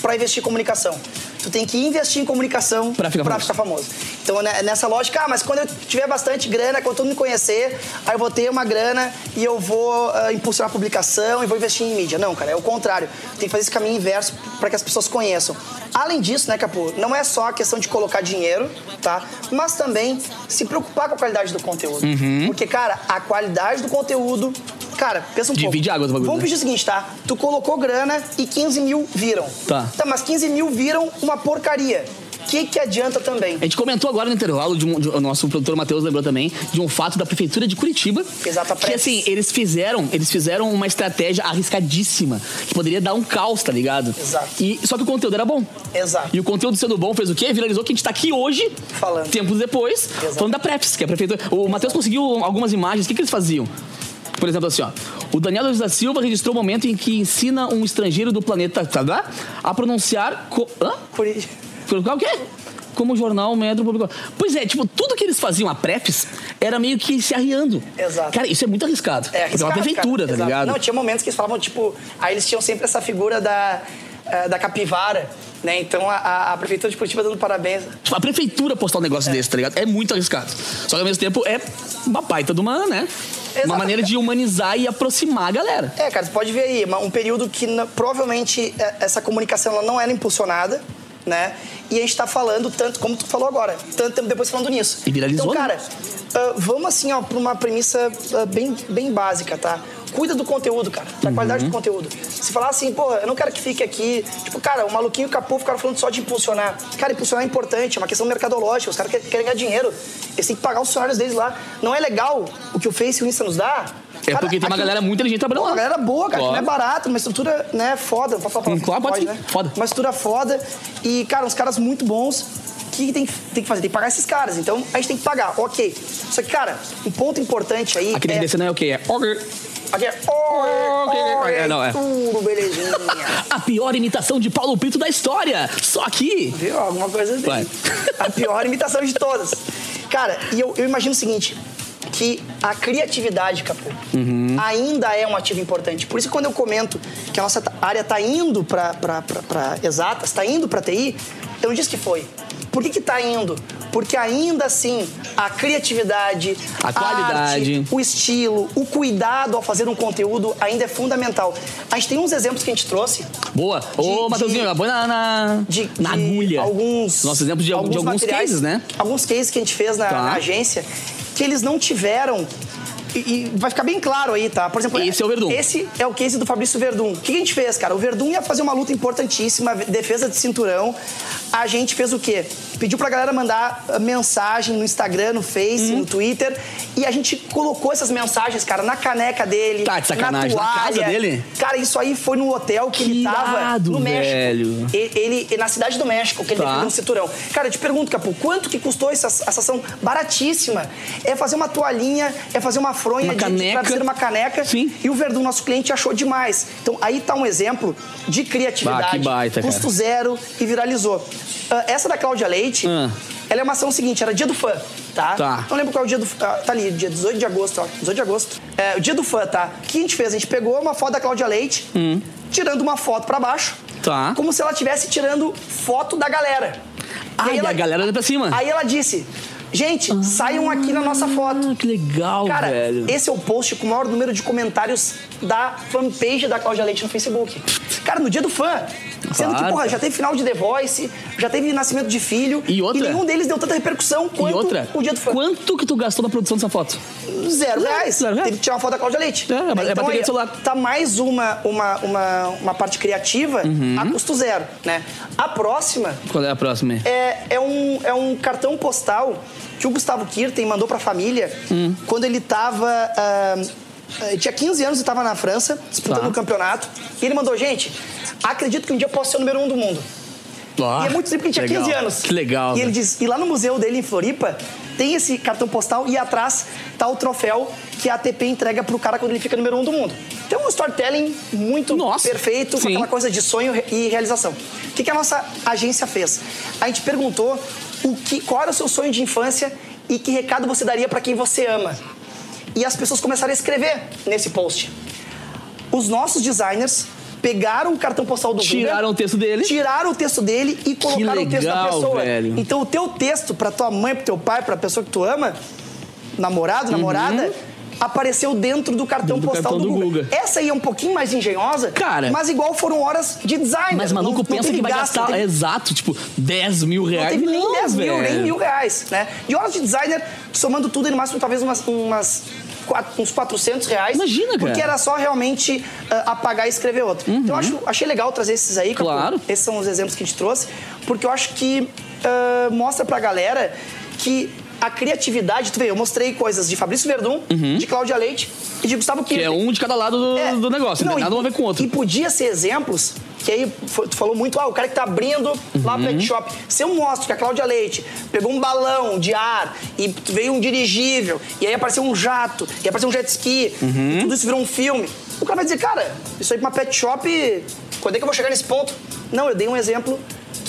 pra investir em comunicação. Tu tem que investir em comunicação Pra ficar famoso. famoso. Então, né, nessa lógica, ah, mas quando eu tiver bastante grana, quando todo mundo me conhecer, aí eu vou ter uma grana e eu vou ah, impulsionar a publicação e vou investir em mídia. Não, cara, é o contrário. Tem que fazer esse caminho inverso para que as pessoas conheçam. Além disso, né, Capu, não é só a questão de colocar dinheiro, tá? Mas também se preocupar com a qualidade do conteúdo. Uhum. Porque, cara, a qualidade do conteúdo. Cara, pensa um pouco. Divide água do bagulho, Vamos né? pedir o seguinte, tá? Tu colocou grana e 15 mil viram. Tá. Tá, mas 15 mil viram uma porcaria. Que, que adianta também? A gente comentou agora no intervalo, de um, de, o nosso produtor Matheus lembrou também, de um fato da prefeitura de Curitiba. Exato, a Que assim, eles fizeram, eles fizeram uma estratégia arriscadíssima, que poderia dar um caos, tá ligado? Exato. E, só que o conteúdo era bom. Exato. E o conteúdo sendo bom fez o quê? Viralizou que a gente tá aqui hoje, Falando. tempos depois, Exato. falando da Preps, que é a prefeitura. O Matheus conseguiu algumas imagens, o que, que eles faziam? Por exemplo, assim, ó. O Daniel da Silva registrou o momento em que ensina um estrangeiro do planeta tá, a pronunciar. Co... Hã? Curi- Colocar o quê? Como o jornal Metro publicou. Pois é, tipo, tudo que eles faziam a Prefs era meio que se arriando. Exato. Cara, isso é muito arriscado. É, Porque é uma arriscado, prefeitura, cara. tá Exato. ligado? Não, tinha momentos que eles falavam, tipo, aí eles tinham sempre essa figura da, eh, da capivara, né? Então a- a, prefeitura de Curitiba dando parabéns. Tipo, a prefeitura postar um negócio desse, tá ligado? É muito arriscado. Só que ao mesmo tempo é uma baita de uma, né? Uma Exato. maneira de humanizar e aproximar a galera. É, cara, você pode ver aí, uma- um período que provavelmente eh, essa comunicação ela não era impulsionada, né? E a gente tá falando tanto, como tu falou agora, tanto tempo depois falando nisso. E viralizou, Então, né? cara, ah, vamos assim, ó, pra uma premissa ah, bem, bem básica, tá? Cuida do conteúdo, cara, da Uhum. qualidade do conteúdo. Se falar assim, pô, eu não quero que fique aqui, tipo, cara, o maluquinho e o capô ficaram falando só de impulsionar. Cara, impulsionar é importante, é uma questão mercadológica, os caras querem, querem ganhar dinheiro. Eles têm que pagar os funcionários deles lá. Não é legal o que o Face e o Insta nos dá? É Cara, porque tem uma aquilo- galera muito inteligente trabalhando lá. uma galera boa, cara, que não é Claro. barato, uma estrutura, né, foda. Pode falar palavrão? claro, pode sim. Foda. Uma estrutura foda e, cara, uns caras muito bons. O que tem, que tem que fazer? Tem que pagar esses caras. Então, a gente tem que pagar, ok. Só que, cara, um ponto importante aí Aqui é... desse não é o quê? É order. Aqui é... Oi, oi, É, não, é. tudo, belezinha. [laughs] A pior imitação de Paulo Pinto da história. Só aqui. Viu? Alguma coisa assim. Vai. A pior imitação de todas. Cara, e eu, eu imagino o seguinte: que a criatividade, Capô, Uhum. ainda é um ativo importante. Por isso que quando eu comento que a nossa área está indo para exatas, está indo para TI, eu não disse que foi. Por que que tá indo? Porque ainda assim, a criatividade, A qualidade. arte, o estilo, o cuidado ao fazer um conteúdo ainda é fundamental. A gente tem uns exemplos que a gente trouxe Boa. Ô, De- Matheusinho, de- põe na, na, de, na de agulha. Alguns, Nosso exemplo de, de alguns cases, né? Alguns cases que a gente fez na, Tá. na agência que eles não tiveram. E, e vai ficar bem claro aí, tá? Por exemplo, Esse é o Verdun. Esse é o case do Fabrício Verdun. O que a gente fez, cara? O Verdun ia fazer uma luta importantíssima, defesa de cinturão. A gente fez o quê? Pediu pra galera mandar ah, mensagem no Instagram, no Face, Uhum. no Twitter. E a gente colocou essas mensagens, cara, na caneca dele. Tá de sacanagem, na toalha. casa dele? Cara, isso aí foi no hotel que, Que ele tava irado, no México. velho. Ele, ele- na cidade do México, que ele Tá. defendeu um cinturão. Cara, eu te pergunto, Capu, quanto que custou essa, essa ação baratíssima? É fazer uma toalhinha, é fazer uma fronha Uma de, caneca. uma caneca. Sim. E o Verdun, nosso cliente, achou demais. Então, aí tá um exemplo de criatividade. Bah, que baita, cara. Custo zero e viralizou. Ah, essa da Cláudia Leite, Ah. ela é uma ação seguinte, era dia do fã, tá? Tá. Não lembro qual é o dia do fã. Ah, tá ali, dia 18 de agosto, ó. 18 de agosto. É, o dia do fã, tá? O que a gente fez? A gente pegou uma foto da Cláudia Leite, tirando uma foto pra baixo. Hum. Tá. Como se ela estivesse tirando foto da galera. Ai, aí a galera pra cima. Aí ela disse: Gente, saiam aqui na nossa foto. Ah, que legal, Cara, velho. esse é o post com o maior número de comentários da fanpage da Cláudia Leite no Facebook. Cara, no dia do fã. Sendo que, porra, já teve final de The Voice, já teve nascimento de filho. E outra? nenhum deles deu tanta repercussão quanto E outra, o dia do fã. quanto que tu gastou na produção dessa foto? Zero reais. Zero reais. Teve que tirar uma foto da Cláudia Leite. É, é Né? bateria aí, celular. Tá mais uma, uma, uma, uma parte criativa Uhum. a custo zero, né? A próxima Qual é a próxima? é, é, um, é um cartão postal que o Gustavo Kirten mandou pra família Hum. quando ele tava. ah, ah, tinha 15 anos e tava na França, disputando Tá. o campeonato. E ele mandou, gente, acredito que um dia eu posso ser o número um do mundo. Ah, e é muito simples, ele tinha legal. 15 anos. Que legal. E ele diz, e lá no museu dele em Floripa, tem esse cartão postal e atrás tá o troféu que a ATP entrega pro cara quando ele fica número um do mundo. Então é um storytelling muito Nossa, perfeito, com sim. aquela coisa de sonho e realização. O que, que a nossa agência fez? A gente perguntou o que, qual era o seu sonho de infância e que recado você daria para quem você ama. E as pessoas começaram a escrever nesse post. Os nossos designers pegaram o cartão postal do Tiraram o texto dele. tiraram o texto dele e colocaram o texto da legal, pessoa. velho. Então o teu texto pra tua mãe, pro teu pai, pra pessoa que tu ama, namorado, namorada, apareceu dentro do cartão Uhum. Do postal cartão do, do. Guga. Essa aí é um pouquinho mais engenhosa, Cara. mas igual foram horas de design. Mas maluco Não- não pensa teve que vai gasto, gastar, não teve- exato, tipo, 10 mil não reais. teve nem Não, 10 mil, nem mil reais, né? De horas de designer, somando tudo, no máximo talvez umas, umas uns 400 reais. Imagina, cara. Porque era só realmente ah, apagar e escrever outro. Então eu acho, achei legal trazer esses aí. Claro. Esses são os exemplos que a gente trouxe, porque eu acho que ah, mostra pra galera que a criatividade, tu vê, eu mostrei coisas de Fabrício Verdun, de Cláudia Leite e de Gustavo Uhum. Que Kirchner. é um de cada lado do, É. do negócio, Não, né? Nada e- a ver com o outro. E podia ser exemplos, que aí tu falou muito, ah, o cara que tá abrindo lá Uhum. o pet shop. Se eu mostro que a Cláudia Leite pegou um balão de ar e veio um dirigível, e aí apareceu um jato, e apareceu um jet ski, Uhum. tudo isso virou um filme, o cara vai dizer, cara, isso aí pra uma pet shop, quando é que eu vou chegar nesse ponto? Não, eu dei um exemplo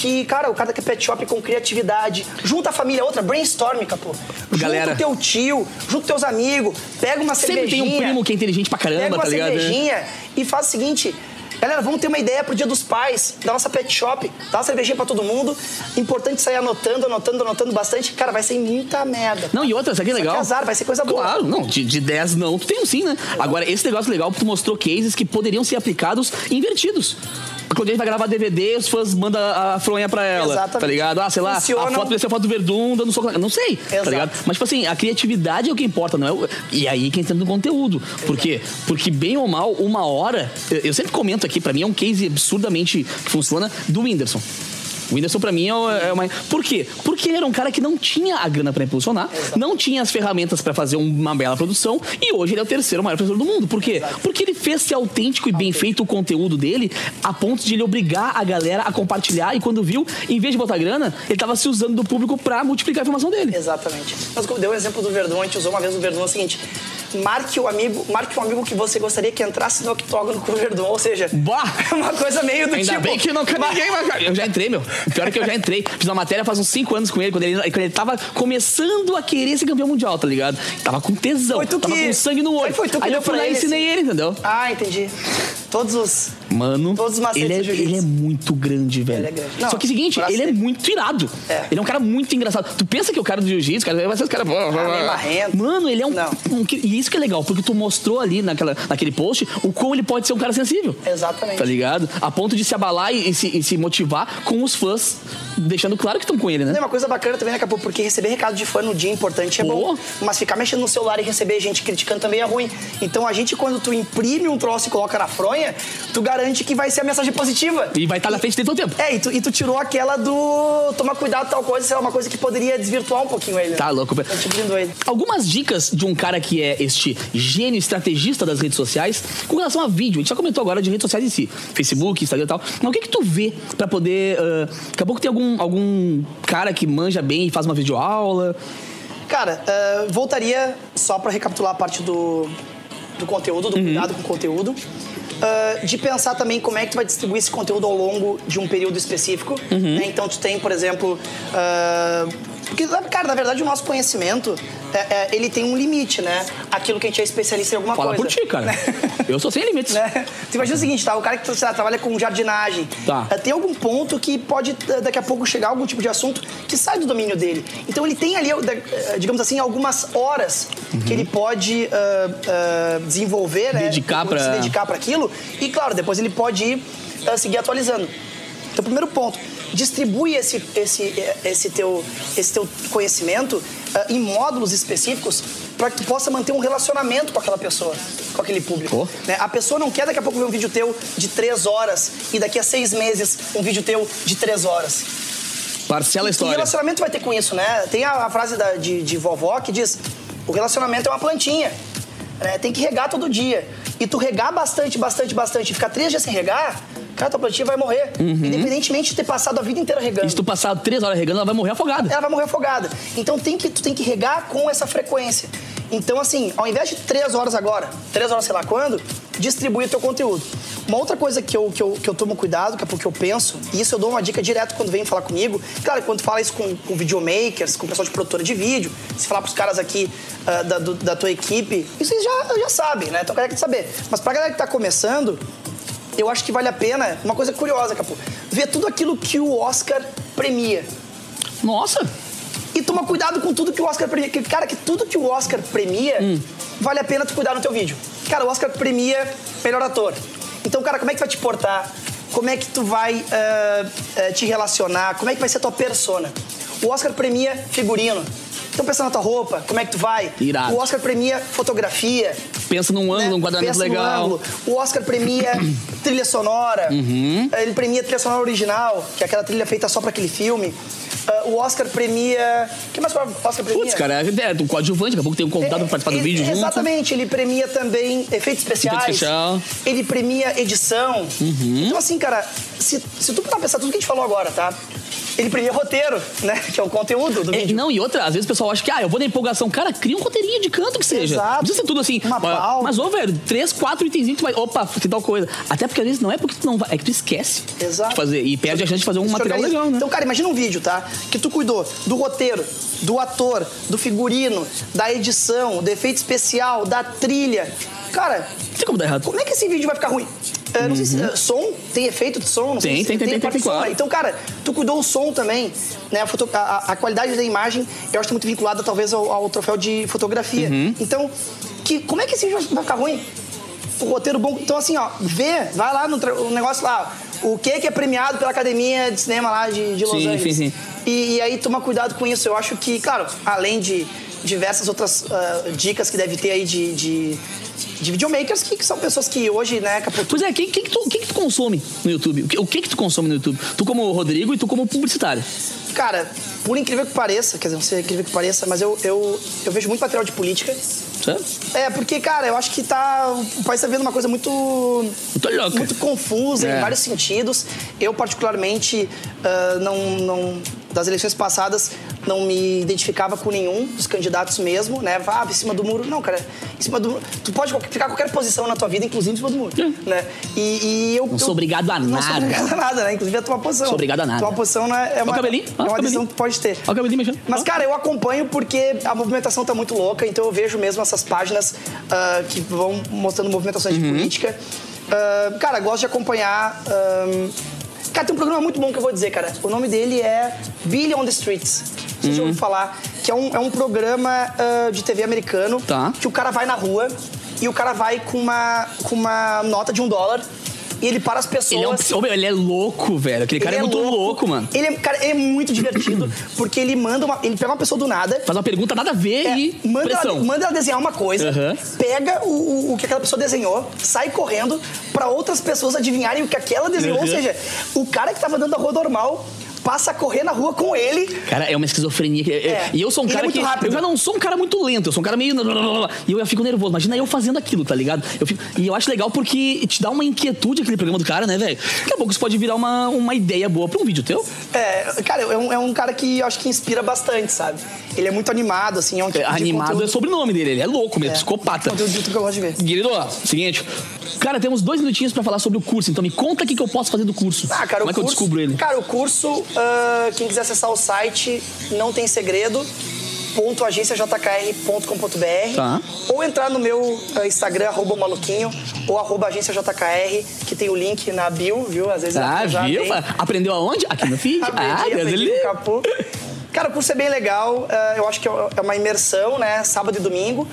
que, cara, o cara que é pet shop com criatividade, junta a família, outra, brainstorm, capô. Galera. Junta o teu tio, junta teus amigos, pega uma Sempre tem cervejinha. um primo que é inteligente pra Pega caramba, uma tá ligado? cervejinha e faz o seguinte. Galera, vamos ter uma ideia pro dia dos pais, da nossa pet shop, dá uma cervejinha pra todo mundo. Importante sair anotando, anotando, anotando bastante. Cara, vai ser muita merda. Não, e outra, é que legal. azar, vai ser coisa boa. Claro, não, de, de 10 não, tu tem um sim, né? Agora, esse negócio legal, tu mostrou cases que poderiam ser aplicados invertidos. Quando a gente vai gravar DVD, os fãs mandam a fronha pra ela, Exatamente. tá ligado? Ah, sei lá, Funcionam. a foto vai ser a foto do Verdun dando soco. Não sei, Exato. tá ligado? Mas, tipo assim, a criatividade é o que importa, não é o... E aí que entra no conteúdo. Por quê? Porque, bem ou mal, uma hora... Eu, eu sempre comento aqui, pra mim é um case absurdamente que funciona, do Whindersson. O Whindersson, pra mim, é o- é uma. Por quê? Porque ele era um cara que não tinha a grana pra impulsionar, não tinha as ferramentas pra fazer uma bela produção, e hoje ele é o terceiro maior produtor do mundo. Por quê? Porque ele fez ser autêntico e bem feito o conteúdo dele, a ponto de ele obrigar a galera a compartilhar, e quando viu, em vez de botar grana, ele tava se usando do público pra multiplicar a informação dele. Exatamente. Mas como deu o exemplo do Verdun, a gente usou uma vez o Verdun é o seguinte: marque o amigo, marque um amigo que você gostaria que entrasse no octógono com o Verdun. Ou seja, Bah! é [laughs] uma coisa meio do Ainda tipo. bem que não quer mas- ninguém, mas eu já entrei, meu. Pior é que eu já entrei. Fiz uma matéria faz uns 5 anos com ele, quando ele, quando ele tava começando a querer ser campeão mundial, tá ligado? Tava com tesão, Foi tu tava que- com sangue no olho. Aí foi tu que Aí eu fui lá e ensinei assim. ele, entendeu? Ah, entendi. Todos os. Mano, Todos os ele é, ele é muito grande, velho. Ele é grande. Não, Só que é o seguinte, ele é dele. muito irado. É. Ele é um cara muito engraçado. Tu pensa que o cara do jiu-jitsu, cara, vai ser os caras... marrento. Mano, ele é um, Não. um- E isso que é legal, porque tu mostrou ali naquela, naquele post o como ele pode ser um cara sensível. Exatamente. Tá ligado? A ponto de se abalar e, e se, e se motivar com os fãs, deixando claro que estão com ele, Não, né? é uma coisa bacana também, né, Capô? Porque receber recado de fã no dia importante é bom. Mas ficar mexendo no celular e receber gente criticando também é ruim. Então a gente, quando tu imprime um troço e coloca na fronha, tu garante que vai ser a mensagem positiva. E vai estar na frente dele todo o tempo. É, e tu, e tu tirou aquela do tomar cuidado tal coisa, sei lá, uma coisa que poderia desvirtuar um pouquinho ele. né? Tá louco. Tá te pedindo ele. Algumas dicas de um cara que é este gênio estrategista das redes sociais com relação a vídeo. A gente já comentou agora de redes sociais em si, Facebook, Instagram e tal. Mas o que que tu vê pra poder... ah, daqui a pouco tem algum, algum cara que manja bem e faz uma videoaula. Cara, ah, voltaria só pra recapitular a parte do, do conteúdo, do cuidado com o conteúdo. Ah, de pensar também como é que tu vai distribuir esse conteúdo ao longo de um período específico. né? Então tu tem, por exemplo. ah, porque, cara, na verdade, o nosso conhecimento, é, é, ele tem um limite, né? Aquilo que a gente é especialista em alguma Fala coisa. por ti, cara. Eu sou sem limites. [laughs] né? Tu imagina o seguinte, tá? O cara que lá, trabalha com jardinagem. Tá. eh, Tem algum ponto que pode eh, daqui a pouco chegar a algum tipo de assunto que sai do domínio dele. Então ele tem ali, eh, digamos assim, algumas horas que ele pode ah, ah, desenvolver, né? Dedicar pra- Se dedicar para aquilo. E claro, depois ele pode ir ah, seguir atualizando. Então, primeiro ponto, distribui esse, esse, esse, teu, esse teu conhecimento ah, em módulos específicos para que tu possa manter um relacionamento com aquela pessoa, com aquele público. Oh. né? A pessoa não quer daqui a pouco ver um vídeo teu de três horas e daqui a seis meses um vídeo teu de três horas. Parcela a Que história. relacionamento vai ter com isso, né? Tem a, a frase da- de, de vovó que diz: o relacionamento é uma plantinha. né? Tem que regar todo dia. E tu regar bastante, bastante, bastante, e ficar três dias sem regar, cara, tua plantinha vai morrer. Independentemente de ter passado a vida inteira regando. E Uhum. se tu passar três horas regando, ela vai morrer afogada. Ela vai morrer afogada. Então tem que, tu tem que regar com essa frequência. Então, assim, ao invés de três horas agora, três horas sei lá quando, distribui o teu conteúdo. Uma outra coisa que eu, que eu, que eu tomo cuidado, que é porque eu penso, e isso eu dou uma dica direto quando vem falar comigo. Claro, quando fala isso com, com videomakers, com pessoal de produtora de vídeo, se falar pros caras aqui ah, da, do- da tua equipe, isso eles já, já sabem, né? Então, eu quero saber. Mas pra galera que tá começando, eu acho que vale a pena, uma coisa curiosa, Capu, ver tudo aquilo que o Oscar premia. Nossa! E toma cuidado com tudo que o Oscar premia. Que, cara, que tudo que o Oscar premia, vale a pena tu cuidar no teu vídeo. Cara, o Oscar premia melhor ator. Então, cara, como é que vai te portar? Como é que tu vai ah, ah, te relacionar? Como é que vai ser a tua persona? O Oscar premia figurino. Então pensa na tua roupa, como é que tu vai? Irado. O Oscar premia fotografia. Pensa num ângulo, né? um Pensa no legal. O Oscar premia [coughs] trilha sonora. Uhum. Ele premia trilha sonora original, que é aquela trilha feita só para aquele filme. Ah, o Oscar premia. O que mais o Oscar premia? Putz, cara, é do coadjuvante, daqui a pouco tem um convidado pra participar do Ele- vídeo junto. Exatamente, ele premia também efeitos especiais. Efeito especial. Uhum. Ele premia edição. Então, assim, cara, se, se tu parar pensar tudo que a gente falou agora, tá? Ele premia roteiro, né? Que é o conteúdo do É, vídeo. não, e outra, às vezes o pessoal acha que, ah, eu vou na empolgação. Cara, cria um roteirinho de canto que seja. Exato. Não precisa ser tudo assim. Uma ó, pauta. Mas, ô, velho, três, quatro itenzinhos, tu vai. Opa, tem tal coisa. Até porque às vezes não é porque tu não vai, é que tu esquece Exato. de fazer. E perde a chance de fazer um material legal, né? Então, cara, imagina um vídeo, tá? Que tu cuidou do roteiro, do ator, do figurino, da edição, do efeito especial, da trilha. Cara, tem como dar errado. como é que esse vídeo vai ficar ruim? É, não sei se, é, som, tem efeito de som? Não sei Uhum. Tem, se tem, tem, tem, tem, som, claro. né? Então, cara, tu cuidou o som também, né? A, foto- a- a- qualidade da imagem, eu acho que tá muito vinculada, talvez, ao, ao troféu de fotografia. Uhum. Então, que, como é que esse vídeo vai ficar ruim? O roteiro bom. Então, assim, ó, vê, vai lá no negócio lá, o que que é premiado pela Academia de Cinema lá de, de Los Sim, Angeles. sim, sim. E, e aí, toma cuidado com isso. Eu acho que, claro, além de diversas outras ah, dicas que deve ter aí de, de, de videomakers, que, que são pessoas que hoje, né, Caputo, Pois é, quem, quem que tu, que tu consome no YouTube? O que, o que que tu consome no YouTube? Tu como Rodrigo e tu como publicitário. Cara, por incrível que pareça, quer dizer, não sei incrível que pareça, mas eu, eu, eu vejo muito material de política. Certo? É, porque, cara, eu acho que tá. O país tá vendo uma coisa muito. Muito confusa É. em vários sentidos. Eu, particularmente, ah, não, não. Das eleições passadas, não me identificava com nenhum dos candidatos mesmo, né? Vá em cima do muro. Não, cara, em cima do muro. Tu pode ficar qualquer posição na tua vida, inclusive em cima do muro. Né? E, e eu. Não sou eu- obrigado a Não sou nada. obrigado a nada, né? Inclusive a tua posição. Sou obrigado a nada. Tua posição não é, é uma, cabelinho, ó, é uma o decisão cabelinho. que tu pode ter. Ó o cabelinho mexendo. Mas, cara, eu acompanho porque a movimentação tá muito louca, então eu vejo mesmo essas páginas ah, que vão mostrando movimentações Uhum. de política. Ah, cara, gosto de acompanhar. ah, Cara, tem um programa muito bom que eu vou dizer, cara. O nome dele é Billy on the Streets. Vocês já Uhum. ouviram falar? Que é um, é um programa ah, de TV americano Tá. que o cara vai na rua e o cara vai com uma, com uma nota de um dólar ele para as pessoas. Ele é, um, ele é louco, velho. Aquele cara é, Ele muito louco. mano. Ele é, cara, ele é muito divertido, [clears throat] porque ele manda uma. Ele pega uma pessoa do nada. Faz uma pergunta nada a ver é, e manda, pressão. ela, manda ela desenhar uma coisa, Aham. pega o, o- que aquela pessoa desenhou, sai correndo pra outras pessoas adivinharem o que aquela desenhou. Ou Aham. seja, o cara que tava andando a rua normal passa a correr na rua com ele. Cara, é uma esquizofrenia. que- É. E eu sou um Ele é cara muito que. rápido. Eu já não sou um cara muito lento, eu sou um cara meio. [laughs] E eu já fico nervoso. Imagina eu fazendo aquilo, tá ligado? Eu fico- E eu acho legal porque te dá uma inquietude aquele programa do cara, né, velho? Daqui a pouco isso pode virar uma, uma ideia boa pra um vídeo teu. É, cara, é um, é um cara que eu acho que inspira bastante, sabe? Ele é muito animado, assim, é um tipo de Animado conteúdo- é sobrenome dele, ele é louco mesmo, É. psicopata. De YouTube que eu gosto de ver. Querido, ó, seguinte. Cara, temos dois minutinhos pra falar sobre o curso, então me conta o que, que eu posso fazer do curso. Ah, cara, Como o é que eu curso, descubro ele? Cara, o curso, ah, quem quiser acessar o site, não tem segredo. .agenciajkr.com.br Tá. ou entrar no meu ah, Instagram, arroba maluquinho, ou arroba agenciajkr, que tem o link na bio, viu? Às vezes Ah, já viu? Aprendeu aonde? Aqui no feed? Aprendi, ah, Deus aprendi ele... com o Capu. Cara, o curso é bem legal. ah, eu acho que é uma imersão, né? Sábado e domingo.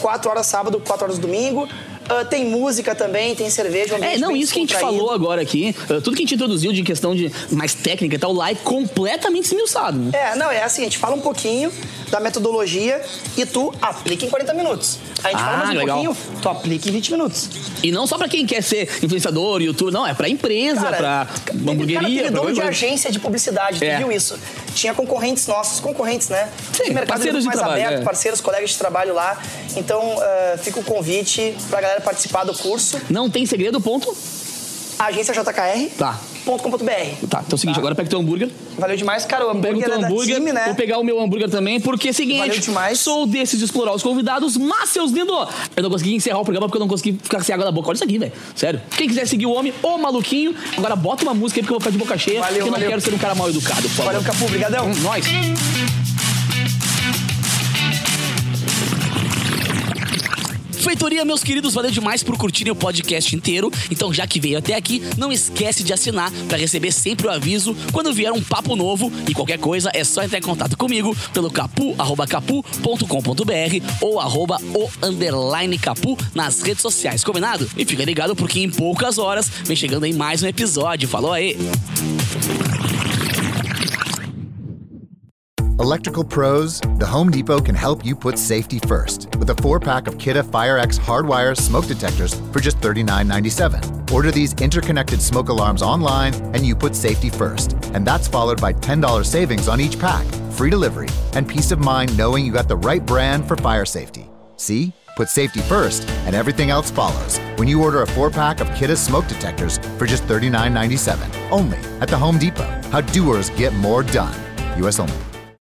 Quatro horas sábado, quatro horas domingo. Ah, tem música também, tem cerveja. um É, não, isso que a gente falou agora aqui, uh, tudo que a gente introduziu de questão de mais técnica e tal, lá é completamente esmiuçado, né? É, não, é assim, a gente fala um pouquinho da metodologia e tu aplica em 40 minutos. A gente Ah, fala mais um legal. pouquinho, tu aplica em 20 minutos. E não só pra quem quer ser influenciador, youtuber, não, é pra empresa, Cara, pra Cara, hamburgueria, tem pra dono de agência de publicidade, tu É. viu isso? Tinha concorrentes nossos, concorrentes, né? Sim, parceiros de mais trabalho, aberto, é. parceiros, colegas de trabalho lá. Então, ah, fica o convite pra galera participar do curso. Não tem segredo, ponto? agenciajkr.com.br. Tá. Tá, então é o seguinte, Tá. agora pega teu hambúrguer. Valeu demais, cara. O Pega o hambúrguer teu é hambúrguer, time, né? vou pegar o meu hambúrguer também, porque é o seguinte, Valeu demais. sou desses de explorar os convidados, mas, seus lindos, eu não consegui encerrar o programa porque eu não consegui ficar sem água na boca. Olha isso aqui, velho. Sério. Quem quiser seguir o homem, ô maluquinho, agora bota uma música aí porque eu vou ficar de boca cheia, Valeu, porque eu não quero ser um cara mal educado. Valeu, Capu. Obrigadão. Hum, Nós. Feitoria, meus queridos, valeu demais por curtirem o podcast inteiro. Então, já que veio até aqui, não esquece de assinar para receber sempre o aviso quando vier um papo novo. E qualquer coisa é só entrar em contato comigo pelo capu, arroba capu.com.br ou arroba o underline capu nas redes sociais, combinado? E fica ligado porque em poucas horas vem chegando aí mais um episódio. Falou aí! Electrical pros, the Home Depot can help you put safety first with a four pack of Kidde FireX hardwire smoke detectors for just $39.97. Order these interconnected smoke alarms online and you put safety first. And that's followed by $10 savings on each pack, free delivery, and peace of mind knowing you got the right brand for fire safety. See? Put safety first, and everything else follows when you order a four pack of Kidde smoke detectors for just $39.97. Only at the Home Depot. How doers get more done. U.S. only.